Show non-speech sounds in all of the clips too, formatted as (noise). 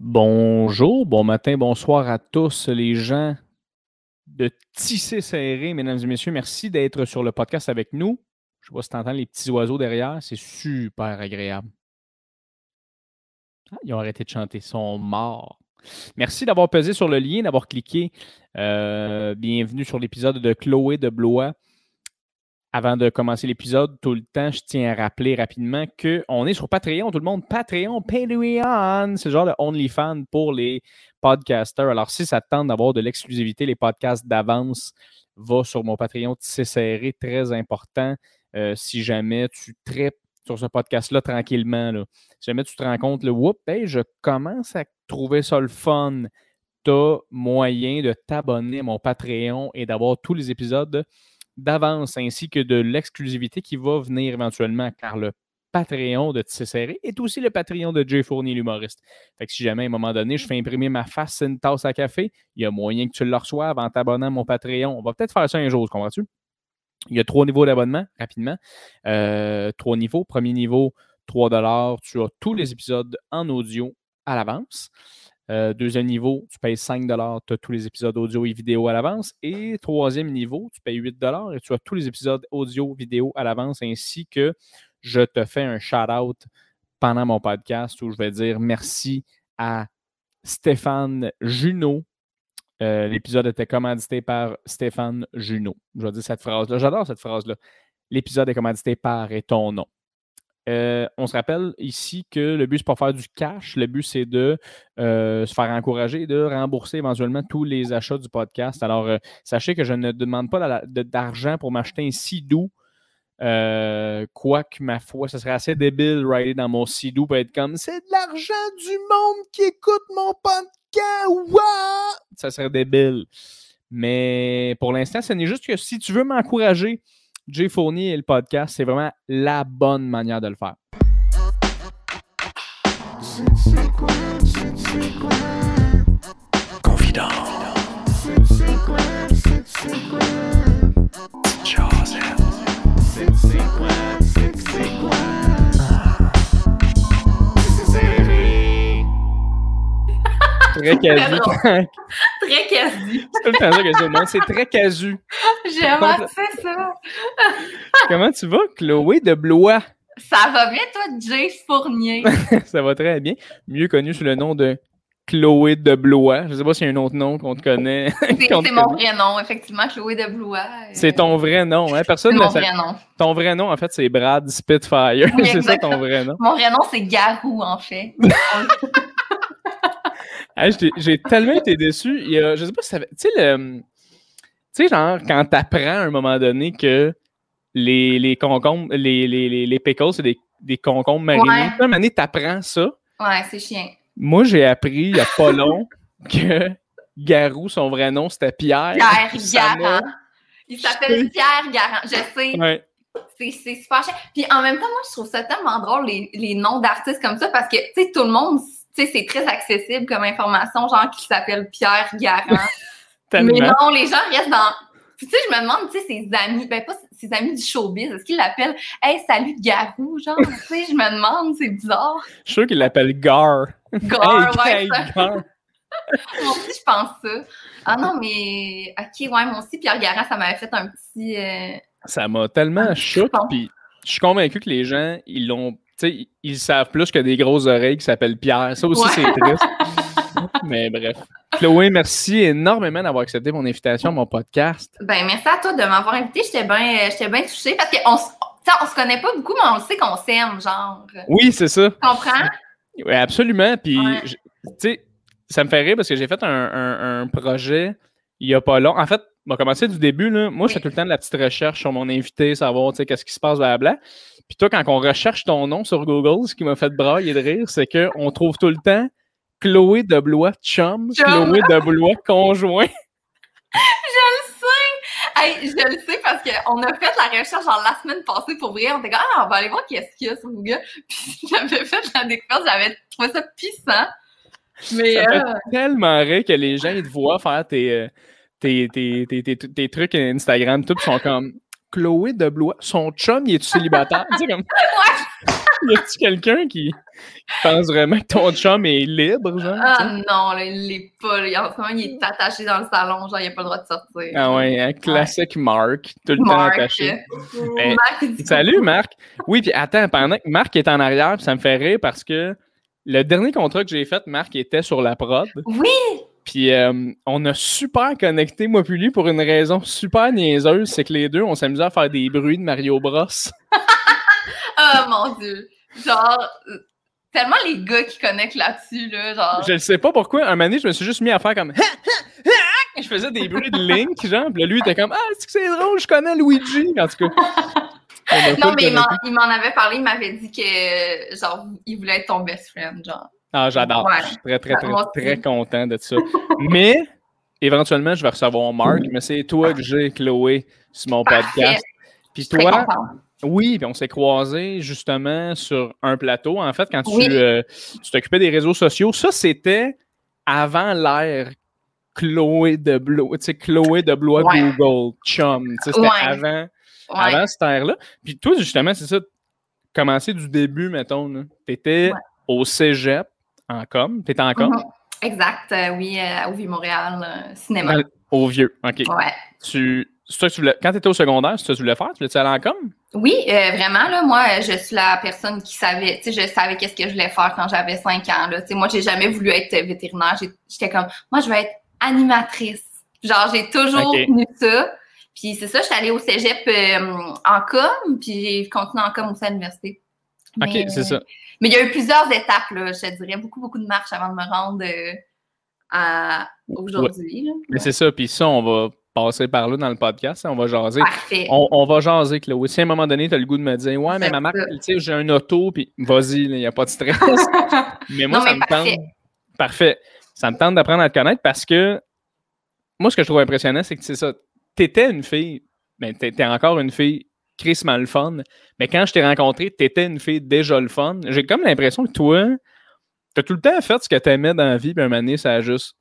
Bonjour, bon matin, bonsoir à tous les gens de Tisser Serré, mesdames et messieurs. Merci d'être sur le podcast avec nous. Je vois si tu entends les petits oiseaux derrière, c'est super agréable. Ah, ils ont arrêté de chanter, ils sont morts. Merci d'avoir pesé sur le lien, d'avoir cliqué. Euh, bienvenue sur l'épisode de Chloé de Blois. Avant de commencer l'épisode, tout le temps, je tiens à rappeler rapidement qu'on est sur Patreon, tout le monde. Patreon, Patreon, c'est le genre de OnlyFans pour les podcasters. Alors, si ça te tente d'avoir de l'exclusivité, les podcasts d'avance, va sur mon Patreon, c'est serré, très important. Euh, si jamais tu traites sur ce podcast-là tranquillement, si jamais tu te rends compte, le whoop, je commence à trouver ça le fun. Tu as moyen de t'abonner à mon Patreon et d'avoir tous les épisodes d'avance ainsi que de l'exclusivité qui va venir éventuellement car le Patreon de Serré est aussi le Patreon de Jay Fournier, l'humoriste. Fait que si jamais à un moment donné, je fais imprimer ma face une tasse à café, il y a moyen que tu le reçoives en t'abonnant à mon Patreon. On va peut-être faire ça un jour, comprends-tu? Il y a trois niveaux d'abonnement, rapidement. Euh, trois niveaux. Premier niveau, 3 Tu as tous les épisodes en audio à l'avance. Euh, deuxième niveau, tu payes 5 tu as tous les épisodes audio et vidéo à l'avance. Et troisième niveau, tu payes 8 et tu as tous les épisodes audio, vidéo à l'avance, ainsi que je te fais un shout-out pendant mon podcast où je vais dire merci à Stéphane Junot. Euh, l'épisode était commandité par Stéphane Junot. Je vais dire cette phrase-là. J'adore cette phrase-là. L'épisode est commandité par et ton nom. Euh, on se rappelle ici que le but, c'est pas faire du cash. Le but, c'est de euh, se faire encourager et de rembourser éventuellement tous les achats du podcast. Alors, euh, sachez que je ne demande pas d'argent pour m'acheter un sidou. quoique, ma foi, ce serait assez débile rider dans mon sidou pour être comme c'est de l'argent du monde qui écoute mon podcast. Ça serait débile. Mais pour l'instant, ce n'est juste que si tu veux m'encourager, Jay Fournier et le podcast, c'est vraiment la bonne manière de le faire. Confident. (laughs) Très casu. (laughs) très casu. C'est tout le temps ça que je C'est très casu. J'ai remarqué ça. (laughs) Comment tu vas, Chloé de Blois? Ça va bien, toi, Jay Fournier? ça va très bien. Mieux connu sous le nom de Chloé de Blois. Je ne sais pas s'il y a un autre nom qu'on te connaît. C'est mon vrai nom, effectivement, Chloé de Blois. C'est ton vrai nom, hein? Personne ne mon vrai nom. Ton vrai nom, en fait, c'est Brad Spitfire. c'est ça ton vrai nom. Mon vrai nom, c'est Garou, en fait. J'ai tellement été déçu. Il y a, je sais pas si ça Tu sais, le. Tu sais, genre, quand t'apprends à un moment donné que les, les concombres, les, les, les, pickles, c'est des, des concombres marinés. Ouais. À un moment donné, t'apprends ça. Ouais, c'est chiant. Moi, j'ai appris il y a pas (laughs) long que Garou, son vrai nom, c'était Pierre. Pierre Garant. Il s'appelle Pierre Garant. Je sais. Ouais. C'est super chiant. Puis en même temps, moi, je trouve ça tellement drôle, les, les noms d'artistes comme ça, parce que, tu sais, tout le monde c'est très accessible comme information, genre qui s'appelle Pierre Garant. (laughs) Mais non, les gens restent dans. tu sais, je me demande, tu sais, ses amis, ben pas ses amis du showbiz, est-ce qu'ils l'appellent Hey, salut Garou, genre, tu sais, je me demande, c'est bizarre. Je suis sûr qu'il l'appelle Gar. Gar, ouais, ça. (laughs) Moi aussi, je pense ça. Ah non, mais ok, ouais, moi aussi, Pierre Garant, ça m'avait fait un petit. Euh, ça m'a tellement choqué, puis je suis convaincu que les gens, ils l'ont sais, ils savent plus que des grosses oreilles qui s'appellent Pierre. Ça aussi, c'est triste. Mais bref. Chloé, merci énormément d'avoir accepté mon invitation à mon podcast. Ben, merci à toi de m'avoir invité. J'étais bien bien touchée parce qu'on on se connaît pas beaucoup, mais on sait qu'on s'aime, genre. Oui, c'est ça. Tu comprends? Oui, absolument. Puis, tu sais, ça me fait rire parce que j'ai fait un, projet il y a pas longtemps. En fait, on va commencer du début. Là. Moi, je fais tout le temps de la petite recherche sur mon invité, savoir qu'est-ce qui se passe, blabla. Puis toi, quand on recherche ton nom sur Google, ce qui m'a fait brailler de rire, c'est qu'on trouve tout le temps Chloé de Blois chum, Chloé de Blois (laughs) conjoint. je le sais! Hey, je le sais parce qu'on a fait la recherche genre la semaine passée pour vrai. On était comme, ah, on va aller voir qu'est-ce qu'il y a sur Google. (laughs) Puis j'avais fait la découverte, j'avais trouvé ça puissant. Mais, ça fait euh, tellement rire que les gens, ils te voient faire tes, euh, tes, tes, tes, tes, trucs Instagram, tout, ils sont comme Chloé de Blois, son chum, il est célibataire? (laughs) tu sais, comme... y a-tu quelqu'un qui pense vraiment que ton chum est libre, genre? Ah non, là, il l'est pas. En ce moment, il est attaché dans le salon, genre, il a pas le droit de sortir. Ah ouais, un classique Marc, tout le temps attaché. Ben, salut, Marc. Oui, puis attends, pendant que Marc est en arrière, ça me fait rire parce que le dernier contrat que j'ai fait, Marc était sur la prod. Oui! Puis euh, on a super connecté, moi puis lui, pour une raison super niaiseuse, c'est que les deux, on s'amusait à faire des bruits de Mario Bros. oh (laughs) mon dieu! Genre, tellement les gars qui connectent là-dessus, là, genre... Je ne sais pas pourquoi, un moment donné, je me suis juste mis à faire comme... je faisais des bruits de Link, genre, puis lui, il était comme « Ah, c'est drôle, je connais Luigi! » En tout cas... (laughs) Non, mais il m'en avait parlé, il m'avait dit que, genre, il voulait être ton best friend, genre. Ah, j'adore. Je suis très, très, très, très content de ça. (laughs) mais, éventuellement, je vais recevoir Marc, mais c'est toi que j'ai, Chloé, sur mon podcast. Puis toi, oui, puis on s'est croisés justement sur un plateau. En fait, quand euh, tu t'occupais des réseaux sociaux, ça, c'était avant l'ère Chloé de Blois, tu sais, Chloé de Blois Google, Chum. C'était avant, avant cette ère-là. Puis toi, justement, c'est ça, commencer du début, mettons. Tu étais au cégep en com. Tu étais en com? Mhm. Exact, euh, oui, euh, au Vieux-Montréal, cinéma. Au Vieux, OK. Ouais. Tu, tu voulais, quand tu étais au secondaire, c'est ça que tu voulais faire? Tu voulais aller en com? Oui, euh, vraiment, là, moi, je suis la personne qui savait, tu sais, je savais qu'est-ce que je voulais faire quand j'avais 5 ans, là. Tu sais, moi, j'ai jamais voulu être vétérinaire. J'étais comme, moi, je veux être animatrice. Genre, j'ai toujours tenu ça. Puis c'est ça, je suis allée au cégep en com, puis j'ai continué en com aussi à l'université. OK, c'est ça. Mais il y a eu plusieurs étapes, là, je te dirais, beaucoup, beaucoup de marches avant de me rendre euh, à aujourd'hui. Mais c'est ça, puis ça, on va passer par là dans le podcast, on va jaser. On, on, va jaser, Chloé. Si à un moment donné, tu as le goût de me dire Ouais, mais ma marque, tu sais, j'ai un auto, puis vas-y, il n'y a pas de stress. (laughs) mais moi, ça me tente. Parfait. Ça me tente d'apprendre à te connaître parce que moi, ce que je trouve impressionnant, c'est que c'est ça. Tu étais une fille, mais tu étais encore une fille crissement le fun. Mais quand je t'ai rencontré, tu étais une fille déjà le fun. J'ai comme l'impression que toi, tu as tout le temps fait ce que tu aimais dans la vie, puis un moment donné, ça a juste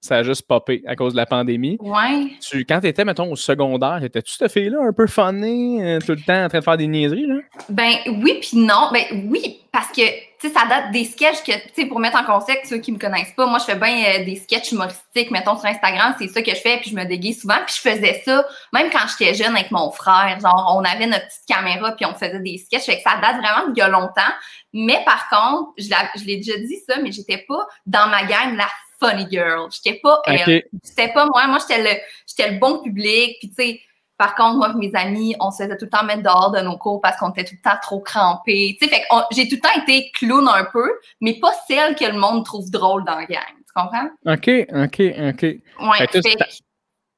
ça a juste popé à cause de la pandémie. Ouais. Tu, quand tu étais, mettons, au secondaire, étais-tu cette fille-là un peu funny, euh, tout le temps en train de faire des niaiseries, là? Ben oui, puis non. Ben oui, parce que, sais, ça date des sketchs que, tu sais, pour mettre en contexte, ceux qui me connaissent pas, moi, je fais bien euh, des sketchs humoristiques, mettons, sur Instagram, c'est ça que je fais, puis je me déguise souvent, puis je faisais ça, même quand j'étais jeune avec mon frère. Genre, on avait notre petite caméra, puis on faisait des sketchs, fait que ça date vraiment d'il y a longtemps. Mais par contre, je l'ai déjà dit ça, mais j'étais pas dans ma gang la funny girl. J'étais pas elle. C'était pas moi. Moi, j'étais le, j'étais le bon public. Puis, tu sais, par contre, moi et mes amis, on se faisait tout le temps mettre dehors de nos cours parce qu'on était tout le temps trop crampés. Tu sais, fait j'ai tout le temps été clown un peu, mais pas celle que le monde trouve drôle dans la gang. Tu comprends? OK, OK, OK. Ouais,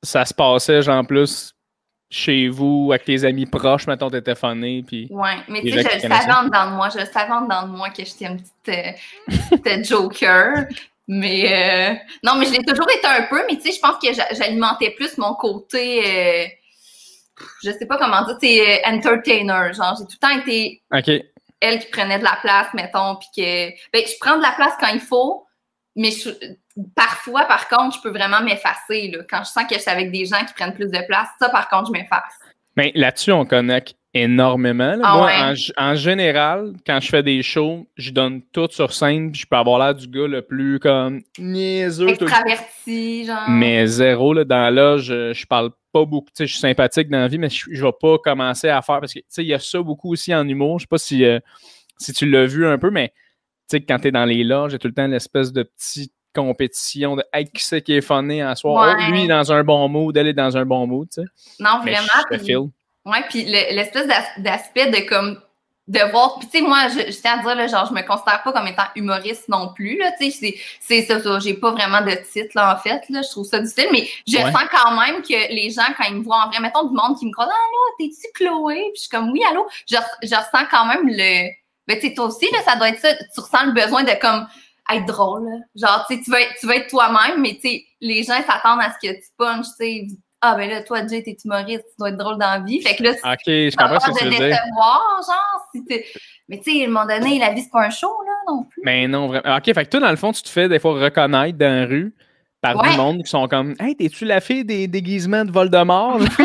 ça, se passait, genre, plus chez vous, avec tes amis proches, mettons, t'étais funny, puis... Ouais, mais tu sais, je le savais en dedans de moi, je le savais en de moi que j'étais une petite, euh, (laughs) joker, mais euh, non, mais je l'ai toujours été un peu, mais tu sais, je pense que j'alimentais plus mon côté, euh, je sais pas comment dire, c'est euh, entertainer. Genre, j'ai tout le temps été elle qui prenait de la place, mettons, puis que, ben, je prends de la place quand il faut, mais parfois, par contre, je peux vraiment m'effacer. Quand je sens que je suis avec des gens qui prennent plus de place, ça, par contre, je m'efface. Mais là-dessus, on connecte énormément. Ah Moi, en, général, quand je fais des shows, je donne tout sur scène, je peux avoir l'air du gars le plus comme niaiseux. Extraverti, genre. Mais zéro, là, dans là, je, je parle pas beaucoup. Tu sais, je suis sympathique dans la vie, mais je, je vais pas commencer à faire parce que, tu sais, il y a ça beaucoup aussi en humour. Je sais pas si, euh, si tu l'as vu un peu, mais tu sais, quand tu es dans les loges, j'ai tout le temps l'espèce de petite compétition de hey, qui c'est qui est funné en soi? Oh, lui dans un bon mood, elle est dans un bon mood, tu sais. Non, vraiment. Ouais, puis l'espèce d'aspect de comme de voir. Puis tu sais, moi, je, tiens à dire, là, genre, je me considère pas comme étant humoriste non plus, là, tu sais, c'est ça, ça. J'ai pas vraiment de titre, là, en fait, là, je trouve ça difficile, mais je sens quand même que les gens, quand ils me voient en vrai, mettons du monde qui me croit, ah, là, t'es-tu Chloé? Puis je suis comme, oui, allô? Je, je ressens quand même le. Ben, tu sais, toi aussi, là, ça doit être ça. Tu ressens le besoin de, comme, être drôle, là. Genre, tu sais, tu vas être, tu vas être toi-même, mais tu sais, les gens s'attendent à ce que tu punches, tu sais, ah, ben là, toi, Jay, t'es humoriste, tu dois être drôle dans la vie. Fait que là, OK, je comprends ce que tu veux dire. genre, si Mais tu sais, à un moment donné, la vie, c'est pas un show, là, non plus. Mais non, vraiment. OK, fait que toi, dans le fond, tu te fais des fois reconnaître dans la rue, par du monde qui sont comme Hey, t'es-tu la fille des déguisements de Voldemort? (laughs)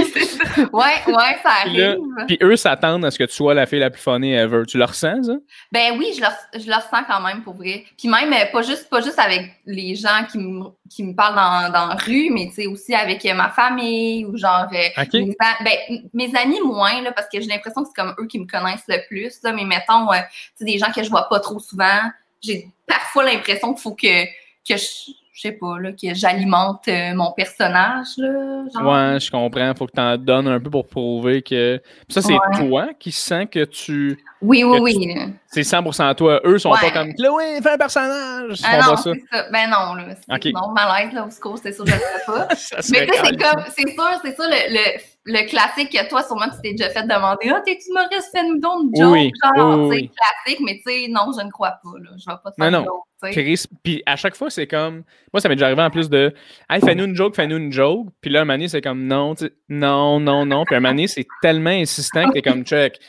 ouais, ouais, ça arrive. Puis, eux s'attendent à ce que tu sois la fille la plus funny ever. Tu le ressens, ça? Ben oui, je le, je le ressens quand même pour vrai. Puis même, euh, pas juste, pas juste avec les gens qui me, qui me parlent dans, dans la rue, mais aussi avec euh, ma famille ou genre. Euh, mes, ben, mes amis moins, là, parce que j'ai l'impression que c'est comme eux qui me connaissent le plus. Là, mais mettons, sais des gens que je vois pas trop souvent, j'ai parfois l'impression qu'il faut que, que je je sais pas, là, que j'alimente euh, mon personnage. Là, Ouais, je comprends. Faut que tu en donnes un peu pour prouver que. ça, c'est toi qui sens que tu. Oui, oui, oui. C'est 100% toi. Eux sont pas comme Chloé, fais un personnage. Ah non, c'est ça. Ben non, là. Okay. Non, malaise, là, au secours, c'est sûr, je ne sais pas. (laughs) Mais tu sais, c'est comme, c'est sûr, c'est le, le, le, classique que toi, sûrement, tu t'es déjà fait demander Ah, t'es-tu Maurice, fais-nous donc une joke. Oui, genre, oui, classique, mais tu sais, non, je ne crois pas, là. Je vais pas te faire non, non. Chris, puis à chaque fois, c'est comme. Moi, ça m'est déjà arrivé en plus de Hey, fais-nous une joke, fais-nous une joke. Puis là, un c'est comme non, non, non, non. Puis un moment c'est tellement insistant que t'es comme check.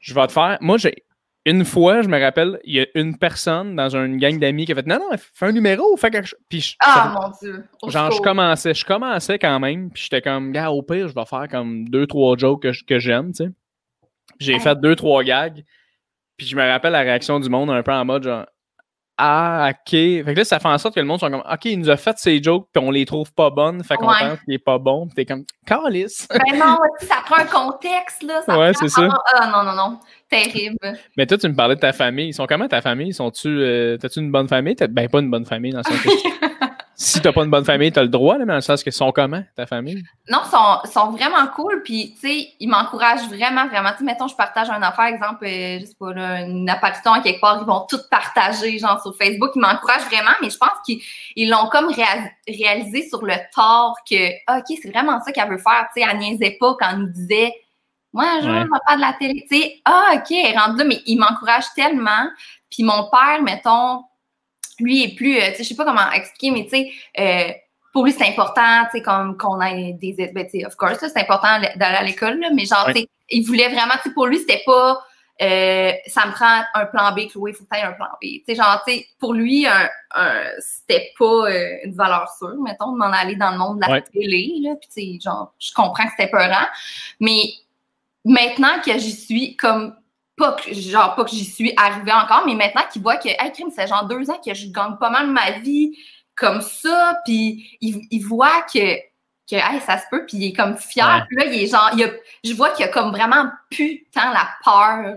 Je vais te faire. Moi, j'ai. Une fois, je me rappelle, il y a une personne dans une gang d'amis qui a fait Non, non, fais un numéro, fais quelque chose. Puis ah, mon Dieu. genre, je commençais, je commençais quand même, puis j'étais comme, gars, au pire, je vais faire comme deux, trois jokes que, que j'aime, tu sais. J'ai fait deux, trois gags, puis je me rappelle la réaction du monde un peu en mode genre, ah, OK. Fait que là, ça fait en sorte que le monde soit comme OK, il nous a fait ces jokes, puis on les trouve pas bonnes, fait qu'on pense qu'il est pas bon, puis t'es comme Calice. Ben non, ça prend un contexte, là. Ça ouais, c'est ça. Ah non, non, non. Terrible. Mais toi, tu me parlais de ta famille. Ils sont comment ta famille? Sont-tu. Euh, T'as-tu une bonne famille? Ben, pas une bonne famille dans le sens (laughs) si t'as pas une bonne famille, t'as le droit, mais dans le sens qu'ils sont comment, ta famille? Non, ils sont, sont, vraiment cool. Puis, tu sais, ils m'encouragent vraiment, vraiment. Tu sais, mettons, je partage un affaire, exemple, euh, je sais pas, là, une apparition à quelque part, ils vont tout partager, genre, sur Facebook. Ils m'encouragent vraiment, mais je pense qu'ils l'ont comme réalisé sur le tort que, ah, OK, c'est vraiment ça qu'elle veut faire. Tu sais, elle niaisait pas quand elle nous disait, moi, je ne vais pas de la télé. Tu sais, ah, OK, elle est rendue là, mais ils m'encouragent tellement. Puis mon père, mettons, lui est plus, euh, tu sais, je sais pas comment expliquer, mais tu sais, euh, pour lui, c'est important, tu sais, comme qu'on ait des, ben, tu sais, of course, c'est important d'aller à l'école, mais genre, tu sais, il voulait vraiment, tu sais, pour lui, c'était pas, euh, ça me prend un plan B, Chloé, il faut que un plan B. Tu sais, genre, tu sais, pour lui, un, c'était pas une valeur sûre, mettons, de m'en aller dans le monde de la télé, là, puis tu sais, genre, je comprends que c'était peurant, mais maintenant que j'y suis comme pas que, genre, pas que j'y suis arrivée encore, mais maintenant qu'il voit que, hey, crime, c'est genre deux ans que je gagne pas mal ma vie comme ça, puis il, il voit que, que hey, ça se peut, puis il est comme fier. Puis là, il est genre, il a, je vois qu'il y a comme vraiment plus tant la peur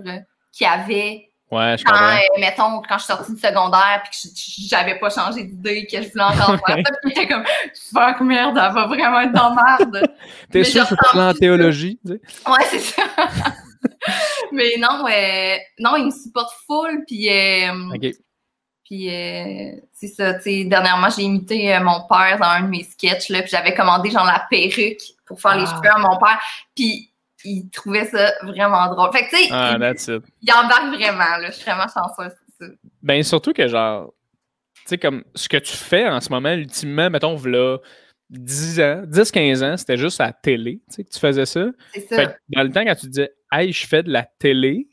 qu'il avait Ouais, je quand, euh, mettons, quand je suis sortie du secondaire puis que j'avais pas changé d'idée, que je voulais encore (laughs) faire ça, puis j'étais comme, fuck merde, elle va vraiment être dans merde. T'es sûr que tu en théologie? Tu sais? Ouais, c'est ça. (laughs) (laughs) mais non, euh, non, il me supporte full, puis. Euh, Puis euh, c'est ça, tu sais, dernièrement, j'ai imité euh, mon père dans un de mes sketchs, là, puis j'avais commandé genre la perruque pour faire les cheveux à mon père, puis il trouvait ça vraiment drôle. Fait que, tu sais, ah, il, il, embarque vraiment, là, je suis vraiment chanceuse. Ben, surtout que, genre, tu sais, comme ce que tu fais en ce moment, ultimement, mettons, là, 10 ans, 10-15 ans, c'était juste à la télé, tu sais, que tu faisais ça. Dans le temps, quand tu disais, hey, je fais de la télé,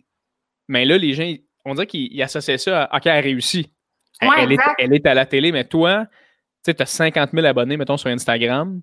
mais là, les gens, on dirait qu'ils associaient ça à, OK, elle réussit. Elle, est, elle, est, à la télé, mais toi, tu sais, as 50 000 abonnés, mettons, sur Instagram,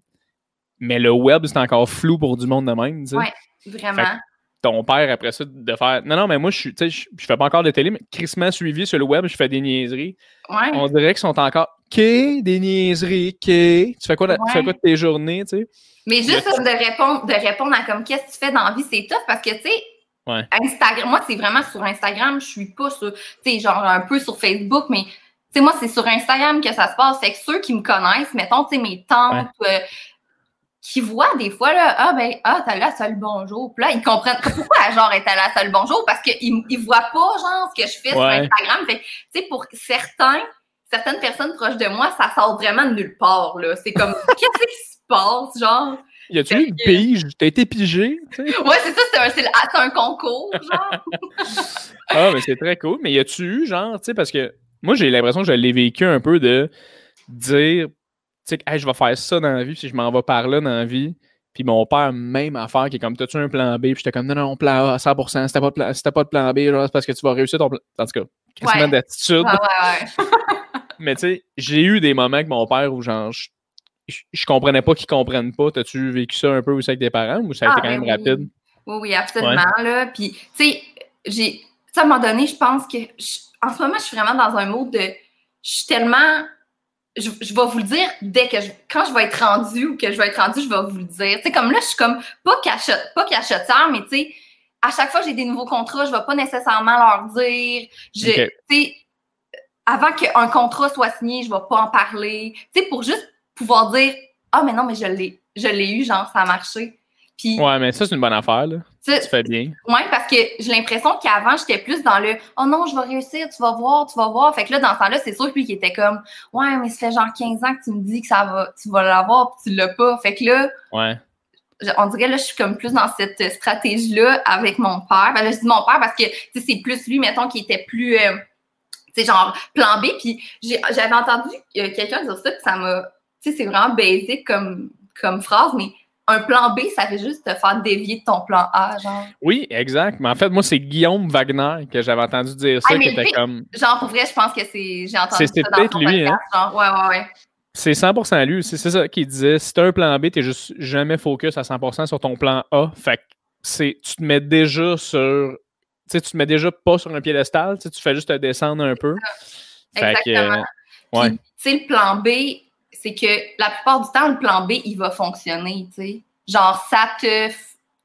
mais le web, c'est encore flou pour du monde de même, tu sais. Oui, vraiment. Ton père, après ça, de faire Non, non, mais moi, je suis, je, je fais pas encore de télé, mais crissement suivi sur le web, je fais des niaiseries. Ouais. On dirait qu'ils sont encore des niaiseries, Tu fais quoi, de, tu fais quoi de tes journées, tu sais? Mais juste de répondre, de répondre à comme qu'est-ce que tu fais dans la vie, c'est tough parce que, tu sais, Instagram, moi, c'est vraiment sur Instagram, je suis pas sur, tu sais, genre un peu sur Facebook, mais, tu sais, moi, c'est sur Instagram que ça se passe. C'est que ceux qui me connaissent, mettons, tu sais, mes tantes, euh, qui voient des fois, là, ah, ben, ah, t'as là, salut, bonjour. Puis là, ils comprennent pourquoi, genre, est là, salut, bonjour, parce qu'ils ils voient pas, genre, ce que je fais sur Instagram. Fait tu sais, pour certains, certaines personnes proches de moi, ça sort vraiment de nulle part. Là. C'est comme, (laughs) qu'est-ce qui se passe, genre? Y a-tu eu une pige? T'as été pigé? Ouais, c'est ça, c'est un, un, concours, genre. (laughs) ah, mais c'est très cool. Mais y a-tu eu, genre, tu sais, parce que moi, j'ai l'impression que je l'ai vécu un peu de dire, sais, hey, je vais faire ça dans la vie, puis je m'en vais par là dans la vie. Puis mon père, même affaire, qui est comme, t'as-tu un plan B? Puis j'étais comme, non, non, plan A à 100%, si t'as pas, de plan, pas de plan B, genre, c'est parce que tu vas réussir ton plan. En tout cas, quasiment d'attitude. Ouais, ouais, ouais. (laughs) mais tu sais, j'ai eu des moments avec mon père où genre, je, je, comprenais pas qu'ils comprennent pas. T'as-tu vécu ça un peu aussi avec tes parents ou ça a été ah, quand même rapide? Oui, oui, absolument. Là. Puis, tu sais, j'ai. à un moment donné, je pense que. en ce moment, je suis vraiment dans un mode de. Je suis tellement. Je, vais vous le dire dès que je, quand je vais être rendue ou que je vais être rendue, je vais vous le dire. Tu sais, comme là, je suis comme pas, cachette, pas mais tu sais, à chaque fois que j'ai des nouveaux contrats, je vais pas nécessairement leur dire. Je, tu sais, avant qu'un contrat soit signé, je vais pas en parler. Tu sais, pour juste pouvoir dire Ah, mais non, mais je l'ai, je l'ai eu, genre, ça a marché. Puis, ouais, mais ça, c'est une bonne affaire, là. Tu fais bien. Ouais, parce que j'ai l'impression qu'avant, j'étais plus dans le Oh non, je vais réussir, tu vas voir, tu vas voir. Fait que là, dans ce temps-là, c'est sûr que lui qui était comme Ouais, mais ça fait genre 15 ans que tu me dis que ça va, tu vas l'avoir, puis tu l'as pas. Fait que là, ouais. on dirait là, je suis comme plus dans cette stratégie-là avec mon père. Ben là, je dis mon père parce que c'est plus lui, mettons, qui était plus. Euh, tu sais, genre plan B. Puis j'avais entendu euh, quelqu'un dire ça, puis ça m'a. Tu sais, c'est vraiment basique comme, comme phrase, mais un plan B, ça fait juste te faire dévier de ton plan A, genre. Oui, exact. Mais en fait, moi, c'est Guillaume Wagner que j'avais entendu dire ça, ah, qui était comme. Genre, pour vrai, je pense que c'est. J'ai entendu ça. C'est peut-être lui, hein. Genre, ouais, ouais, ouais. C'est 100% lui. C'est ça qu'il disait. Si t'as un plan B, t'es juste jamais focus à 100% sur ton plan A. Fait que tu te mets déjà sur. Tu sais, tu te mets déjà pas sur un piédestal. Tu fais juste te descendre un peu. Fait Exactement. Que, ouais. Tu sais, le plan B, c'est que la plupart du temps, le plan B, il va fonctionner, tu sais. Genre, ça te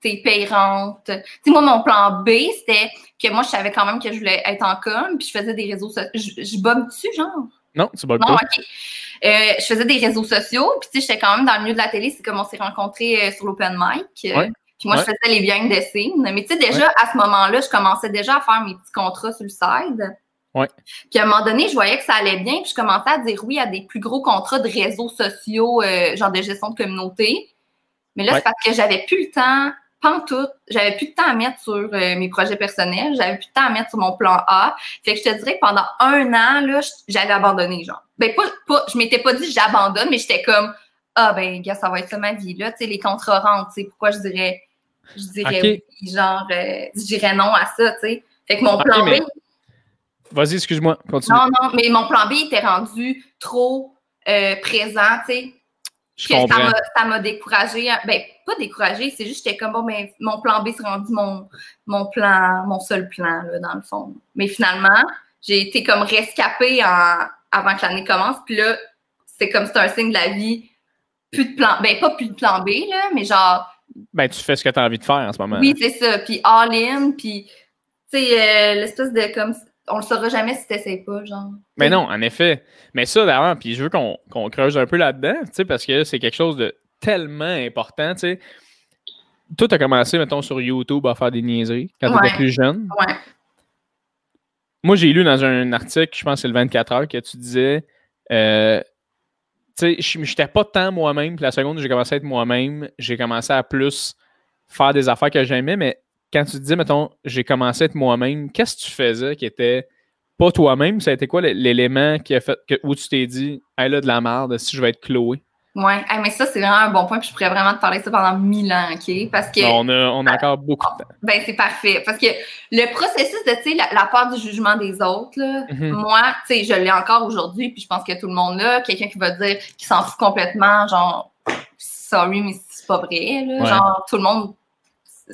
t'es payante. Tu sais, moi, mon plan B, c'était que moi, je savais quand même que je voulais être en com, puis je faisais des réseaux sociaux. Je, je dessus, genre? Non, c'est pas non, OK. Euh, je faisais des réseaux sociaux, puis tu sais, j'étais quand même dans le milieu de la télé, c'est comme on s'est rencontrés euh, sur l'open mic. Euh, puis moi, je faisais les biens de scene. Mais tu sais, déjà, à ce moment-là, je commençais déjà à faire mes petits contrats sur le side. Puis à un moment donné, je voyais que ça allait bien, puis je commençais à dire oui à des plus gros contrats de réseaux sociaux, euh, genre de gestion de communauté. Mais là, c'est parce que j'avais plus le temps, tout, j'avais plus de temps à mettre sur euh, mes projets personnels, j'avais plus de temps à mettre sur mon plan A. Fait que je te dirais que pendant un an, là, j'avais abandonné, genre. Ben, pas, pas je m'étais pas dit j'abandonne, mais j'étais comme, ah, ben, gars, ça va être ça ma vie, là, tu sais, les contrats rentrent, tu sais, pourquoi je dirais, je dirais oui, genre, euh, je dirais non à ça, tu sais. Fait que mon plan B, Vas-y, excuse-moi, continue. Non, non, mais mon plan B était rendu trop euh, présent, tu sais. Je comprends. Ça m'a découragé. Ben, pas découragé, c'est juste que j'étais comme, bon, ben, mon plan B s'est rendu mon, mon plan, mon seul plan, là, dans le fond. Mais finalement, j'ai été comme rescapée en, avant que l'année commence. Puis là, c'est comme c'est un signe de la vie. Plus de plan, ben, pas plus de plan B, là, mais genre. Ben, tu fais ce que tu as envie de faire en ce moment. Oui, c'est ça. Puis all in, puis, tu sais, euh, l'espèce de comme on le saura jamais si t'essayes pas, genre. Mais non, en effet. Mais ça, d'ailleurs, puis je veux qu'on creuse un peu là-dedans, tu sais, parce que c'est quelque chose de tellement important, tu sais. Toi, t'as commencé, mettons, sur YouTube à faire des niaiseries quand tu t'étais plus jeune. Ouais. Moi, j'ai lu dans un article, je pense que c'est le 24 heures, que tu disais, euh, tu sais, je n'étais pas tant moi-même, puis la seconde où j'ai commencé à être moi-même, j'ai commencé à plus faire des affaires que j'aimais, mais quand tu dis, mettons, j'ai commencé à être moi-même, qu'est-ce que tu faisais qui était pas toi-même? Ça a été quoi l'élément qui a fait que, où tu t'es dit, elle a de la merde, si je vais être Chloé? Oui, mais ça, c'est vraiment un bon point. Puis je pourrais vraiment te parler de ça pendant mille ans, OK? Parce que. on, a, on a encore beaucoup de temps. Ben, c'est parfait. Parce que le processus de, tu sais, la, part du jugement des autres, là, mm-hmm. moi, tu sais, je l'ai encore aujourd'hui, puis je pense que tout le monde là, quelqu'un qui va dire qu'il s'en fout complètement, genre, sorry, mais c'est pas vrai, là. Genre, tout le monde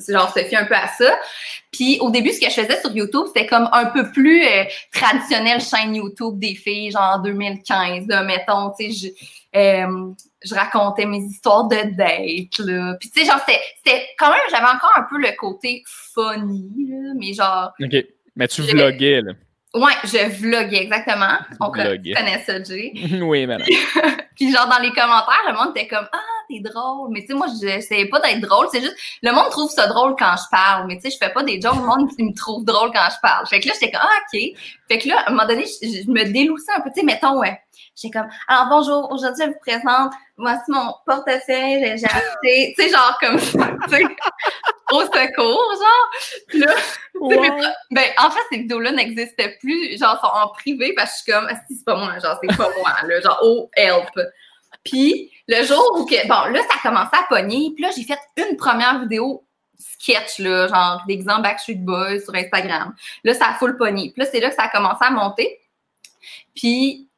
genre se fie un peu à ça. Puis au début, ce que je faisais sur YouTube, c'était comme un peu plus euh, traditionnel chaîne YouTube des filles, genre 2015, là, mettons, tu sais, je, euh, je racontais mes histoires de date, là. Puis tu sais, genre, c'était quand même, j'avais encore un peu le côté funny, là, mais genre... OK, mais tu vloguais, là. Ouais, je vloguais, exactement. On connaît ça, Jay? (laughs) oui, madame. (laughs) puis genre, dans les commentaires, le monde était comme « Ah, t'es drôle. Mais tu sais, moi, j'essayais pas d'être drôle. C'est juste, le monde trouve ça drôle quand je parle. Mais tu sais, je fais pas des jokes. Le monde me trouve drôle quand je parle. Fait que là, j'étais comme, ah, OK. Fait que là, à un moment donné, je, me déloussais un peu. Tu sais, mettons, ouais. J'étais comme, alors bonjour, aujourd'hui, je vous présente, voici mon portefeuille, j'ai acheté, tu sais, genre comme ça, au secours, genre. Puis là, (laughs) ben, en fait, ces vidéos-là n'existaient plus, genre, sont en privé, parce que je suis comme, ah, si, c'est pas moi, genre, c'est pas moi, là, genre, oh, help. Puis le jour où que, bon, là, ça a commencé à pogner. Puis là, j'ai fait une première vidéo sketch, là, genre d'exemple Backstreet Boys sur Instagram. Là, ça a full pogné. Puis là, c'est là que ça a commencé à monter. Puis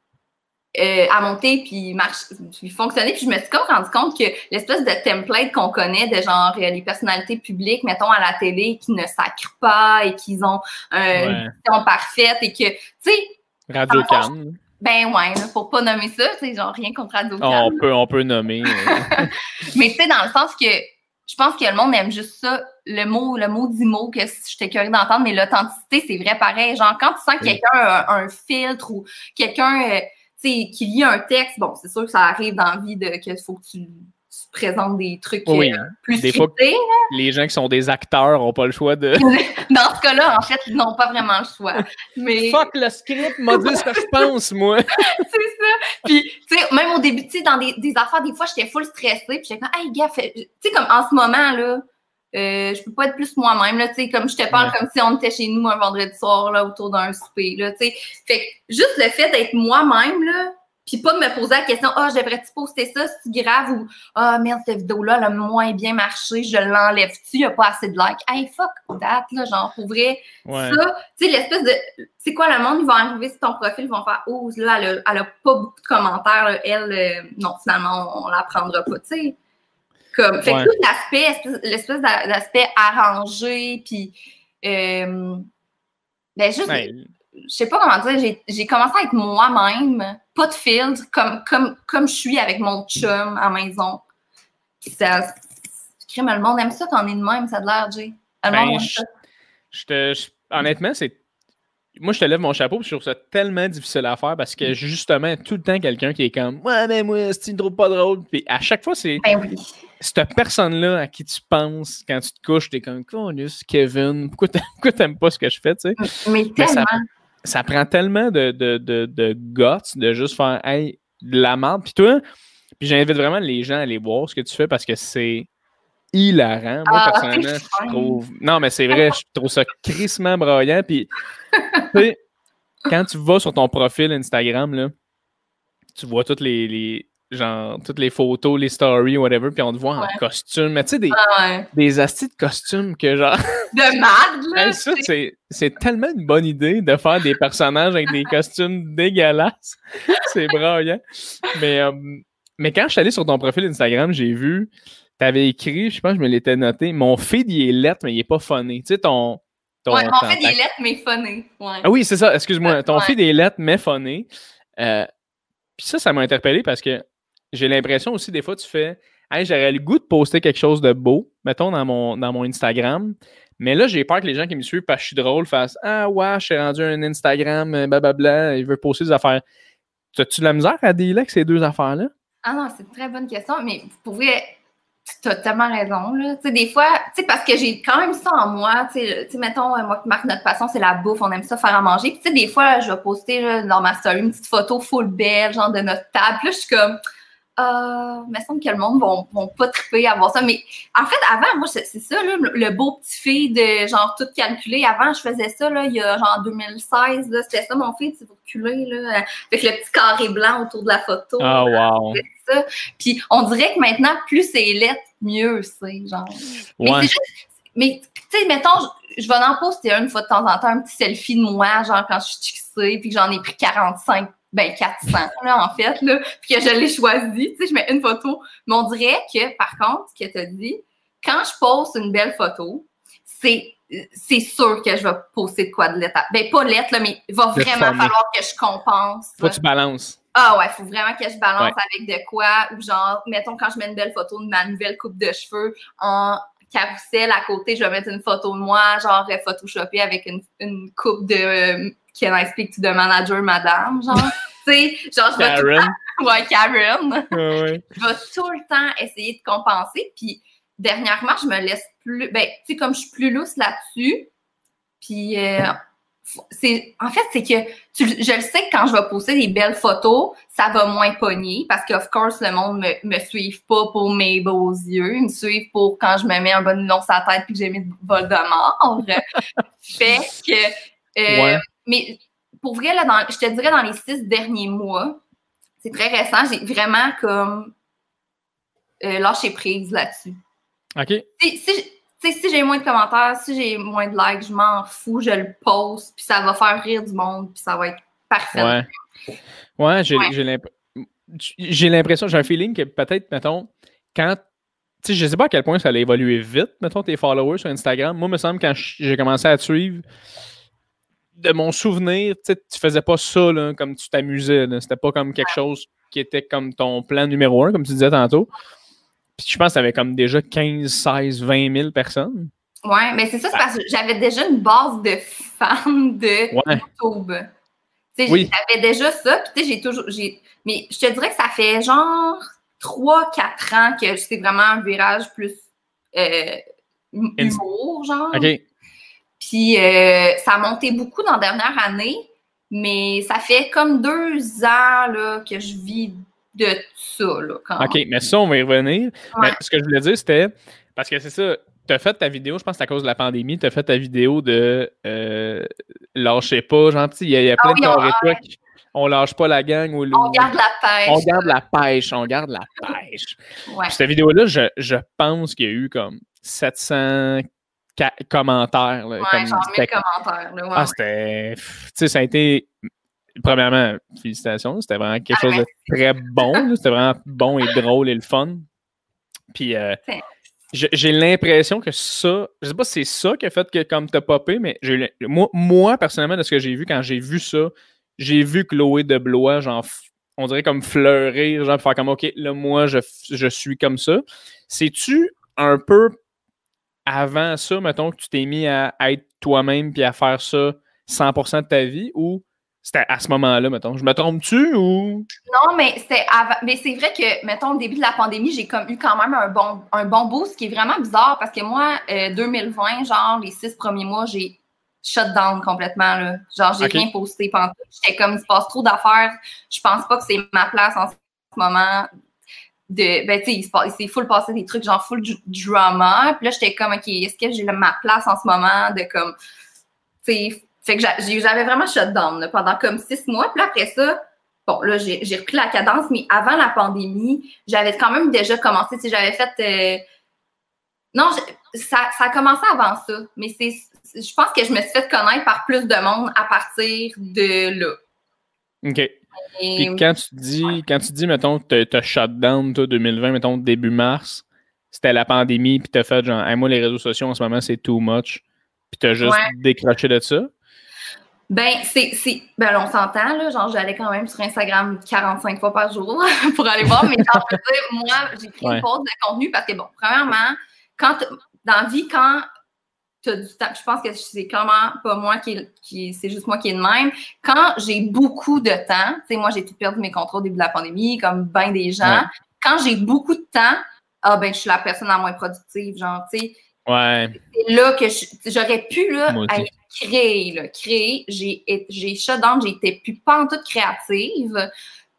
euh, à monter puis, marche, puis fonctionner. Puis je me suis comme rendu compte que l'espèce de template qu'on connaît de genre euh, les personnalités publiques, mettons à la télé, qui ne sacrent pas et qui ont euh, une vision parfaite et que, tu sais. Radio Cannes. Ben ouais, pour pas nommer ça, tu sais, genre rien contre Radio Cannes. on, peut, on peut nommer. (laughs) Mais tu sais, dans le sens que je pense que le monde aime juste ça, le mot, le mot dit mot que j'étais curieux d'entendre, mais l'authenticité, c'est vrai pareil. Genre, quand tu sens que quelqu'un a un, filtre ou quelqu'un qui lit un texte, bon, c'est sûr que ça arrive dans la vie de qu'il faut que tu, présentes des trucs euh, plus des les gens qui sont des acteurs n'ont pas le choix de. (laughs) dans ce cas-là, en fait, ils n'ont pas vraiment le choix. Mais... (laughs) Fuck, le script m'a dit ce que je (laughs) pense, moi. c'est ça. Puis, tu sais, même au début, tu sais, dans des, des, affaires, des fois, j'étais full stressée. Puis j'étais comme, hey, gars, tu sais, comme en ce moment, là, euh, je peux pas être plus moi-même, là, tu sais, comme je te parle comme si on était chez nous un vendredi soir, là, autour d'un souper, là, tu sais. Fait que juste le fait d'être moi-même, là, puis pas de me poser la question, ah, oh, devrais-tu poster ça, c'est grave, ou ah, oh, merde, cette vidéo-là, elle a moins bien marché, je l'enlève-tu, il n'y a pas assez de likes. Hey, fuck that, là, genre, pour vrai. Ça, tu sais, l'espèce de. C'est quoi le monde, ils vont arriver sur ton profil, ils vont faire, oh, là, elle a, elle a pas beaucoup de commentaires, elle, euh, non, finalement, on, la prendra pas, tu sais. Comme, fait que tout l'aspect, l'espèce d'aspect arrangé, puis. Euh, ben, juste. Je sais pas comment dire, j'ai commencé à être moi-même, pas de filtre, comme, comme, comme je suis avec mon chum à maison. ça. Le monde aime ça quand on est de même, ça a l'air, Jay. Le ben, monde Je te, honnêtement, c'est moi, je te lève mon chapeau, je trouve ça tellement difficile à faire parce que justement, tout le temps, quelqu'un qui est comme Ouais, mais moi, c'est une drôle pas drôle. Puis à chaque fois, c'est ben oui. Cette personne-là à qui tu penses quand tu te couches, t'es comme Kevin, (laughs) pourquoi t'aimes pas ce que je fais, tu sais? Mais tellement. Ça, prend tellement de, de, de, de guts de juste faire Hey, de la merde. Puis toi, puis j'invite vraiment les gens à aller voir ce que tu fais parce que c'est hilarant. Moi, ah, personnellement, je trouve. Non, mais c'est vrai, je trouve ça crissement broyant. Puis, (laughs) tu sais, quand tu vas sur ton profil Instagram, là, tu vois toutes les, les, genre, toutes les photos, les stories, whatever, puis on te voit en costume. Mais tu sais, des, ah, des astis de costumes que genre. De mad, là! ça, c'est tellement une bonne idée de faire des personnages avec des (laughs) costumes dégueulasses. c'est broyant. Mais, euh, mais quand je suis allé sur ton profil Instagram, j'ai vu T'avais écrit, je pense que je me l'étais noté, mon feed, il est lettre, mais il n'est pas funné. Tu sais, ton. ton ouais, mon feed, il est lettre, mais funné. Ouais. Ah oui, c'est ça, excuse-moi. Ton feed est lettre, mais funné. Euh, puis ça, ça m'a interpellé parce que j'ai l'impression aussi, des fois, tu fais j'aurais le goût de poster quelque chose de beau, mettons, dans mon, dans mon Instagram. Mais là, j'ai peur que les gens qui me suivent parce que je suis drôle fassent Ah, ouais, je suis rendu un Instagram, euh, blablabla, il veut poster des affaires. As-tu de la misère à dealer avec ces deux affaires-là? Ah non, c'est une très bonne question, mais pour vrai, tu as tellement raison. Là. sais, des fois, parce que j'ai quand même ça en moi. Tu sais, mettons, euh, moi qui marque notre passion, c'est la bouffe. On aime ça faire à manger. Puis, des fois, je vais poster dans ma story une petite photo full belle, genre de notre table. Puis là, je suis comme, euh, il me semble que le monde ne va pas triper à voir ça. Mais en fait, avant, moi, c'est ça, là, le beau petit fille de genre tout calculé. Avant, je faisais ça, là, il y a genre 2016. C'était ça, mon fille, c'est pour culer. Là, avec le petit carré blanc autour de la photo. Ah, wow. Puis on dirait que maintenant, plus c'est lettre, mieux c'est. Genre. Mais tu sais, mettons, je, vais en poster une fois de temps en temps, un petit selfie de moi, genre quand je suis fixée, puis que j'en ai pris 45 ben 400 là, en fait, là, puis que je l'ai choisi. Tu sais, je mets une photo. Mais on dirait que, par contre, ce que tu as dit, quand je poste une belle photo, c'est c'est sûr que je vais poster de quoi de lettre. Ben, pas lettre, là, mais il va vraiment falloir que je compense. Faut que tu balances. Ah ouais, il faut vraiment que je balance avec de quoi. Ou genre, mettons, quand je mets une belle photo de ma nouvelle coupe de cheveux en carrousel à côté, je vais mettre une photo de moi, genre photoshopée avec une, une coupe de Can I speak to the manager, madame? Genre, (laughs) tu sais, genre, je vais tout le temps. Ouais, Karen. (laughs) Je vais tout le temps essayer de compenser. Puis, dernièrement, je me laisse plus. Ben, tu sais, comme je suis plus lousse là-dessus. Puis, euh, c'est en fait, c'est que je le sais que quand je vais poster des belles photos, ça va moins pogner parce que, of course, le monde me, me suive pas pour mes beaux yeux. Ils me suivent pour quand je me mets un bon nom sur la tête puis que j'ai mis de mort. (laughs) fait que. Euh, mais pour vrai, là, dans, je te dirais dans les six derniers mois, c'est très récent, j'ai vraiment comme euh, lâché prise là-dessus. OK. Si, si, si j'ai moins de commentaires, si j'ai moins de likes, je m'en fous, je le poste, puis ça va faire rire du monde, puis ça va être parfait. Ouais, j'ai j'ai l'impression, j'ai un feeling que peut-être, mettons, quand. Tu sais, je sais pas à quel point ça allait évoluer vite, mettons, tes followers sur Instagram. Moi, il me semble, quand j'ai commencé à te suivre, de mon souvenir, tu faisais pas ça là, comme tu t'amusais. C'était pas comme quelque chose qui était comme ton plan numéro un, comme tu disais tantôt. Puis je pense que tu avais comme déjà 15, 16, 20 000 personnes. Ouais, mais c'est ça, c'est parce que j'avais déjà une base de fans de YouTube. Tu sais, j'avais déjà ça, puis tu sais, j'ai toujours. Mais je te dirais que ça fait genre 3-4 ans que c'est vraiment un virage plus euh, humour, genre. OK. Puis euh, ça a monté beaucoup dans la dernière année, mais ça fait comme deux ans là, que je vis de ça. Là, OK, mais ça, on va y revenir. Mais ce que je voulais dire, c'était parce que c'est ça. Tu as fait ta vidéo, je pense que c'est à cause de la pandémie, tu as fait ta vidéo de euh, lâchez pas, gentil. Il y, a, plein ah de oui, qui on lâche pas la gang. Ou, on garde la pêche. On garde la pêche, on garde la pêche. cette vidéo-là, je, je, pense qu'il y a eu comme 700 commentaires. Là, ouais, genre 1000 commentaires. Là, ah, c'était. Tu sais, ça a été. Premièrement, félicitations. C'était vraiment quelque chose de très bon. C'était vraiment bon et drôle et le fun. Puis. Euh, j'ai l'impression que ça, je sais pas si c'est ça qui a fait que comme t'as popé, mais moi, moi, personnellement, de ce que j'ai vu, quand j'ai vu ça, j'ai vu Chloé de Blois, genre, on dirait comme fleurir, genre, faire comme, OK, là, moi, je, je suis comme ça. C'est-tu un peu avant ça, mettons, que tu t'es mis à, être toi-même puis à faire ça 100% de ta vie ou c'était à ce moment-là, mettons? Je me trompe-tu ou? Non, mais c'est avant... mais c'est vrai que, mettons, au début de la pandémie, j'ai comme eu quand même un bon, un bon boost, qui est vraiment bizarre parce que moi, 2020, euh, genre, les six premiers mois, j'ai shut down complètement. Là. Genre, j'ai rien posté pendant J'étais comme, il se passe trop d'affaires. Je pense pas que c'est ma place en ce moment. De, ben, tu sais, il s'est full passé des trucs, genre full drama. Puis là, j'étais comme, OK, est-ce que j'ai ma place en ce moment de comme, tu sais, fait que j'avais vraiment shut down pendant comme six mois. Puis après ça, bon, là, j'ai repris la cadence, mais avant la pandémie, j'avais quand même déjà commencé, sais, j'avais fait. Euh, non, ça, ça a commencé avant ça, mais c'est je pense que je me suis fait connaître par plus de monde à partir de là. OK. Puis quand tu dis, quand tu dis, mettons, que tu as shut down, toi, 2020, mettons, début mars, c'était la pandémie, puis tu as fait genre, moi, les réseaux sociaux en ce moment, c'est too much, puis tu as juste décroché de ça? Ben, c'est. Ben, on s'entend, là. Genre, j'allais quand même sur Instagram 45 fois par jour (laughs) pour aller voir, mais genre, je veux dire, moi, j'ai pris une pause de contenu parce que, bon, premièrement, quand, dans la vie, quand je pense que c'est clairement pas moi qui, qui c'est juste moi qui est de même. Quand j'ai beaucoup de temps, tu sais, moi, j'ai tout perdu mes contrôles au début de la pandémie, comme bien des gens. Quand j'ai beaucoup de temps, ah ben, je suis la personne la moins productive, genre, tu sais. Ouais. C'est là que j'aurais pu, là, créer, là, créer. J'ai, j'ai shut down, j'étais plus pas en toute créative.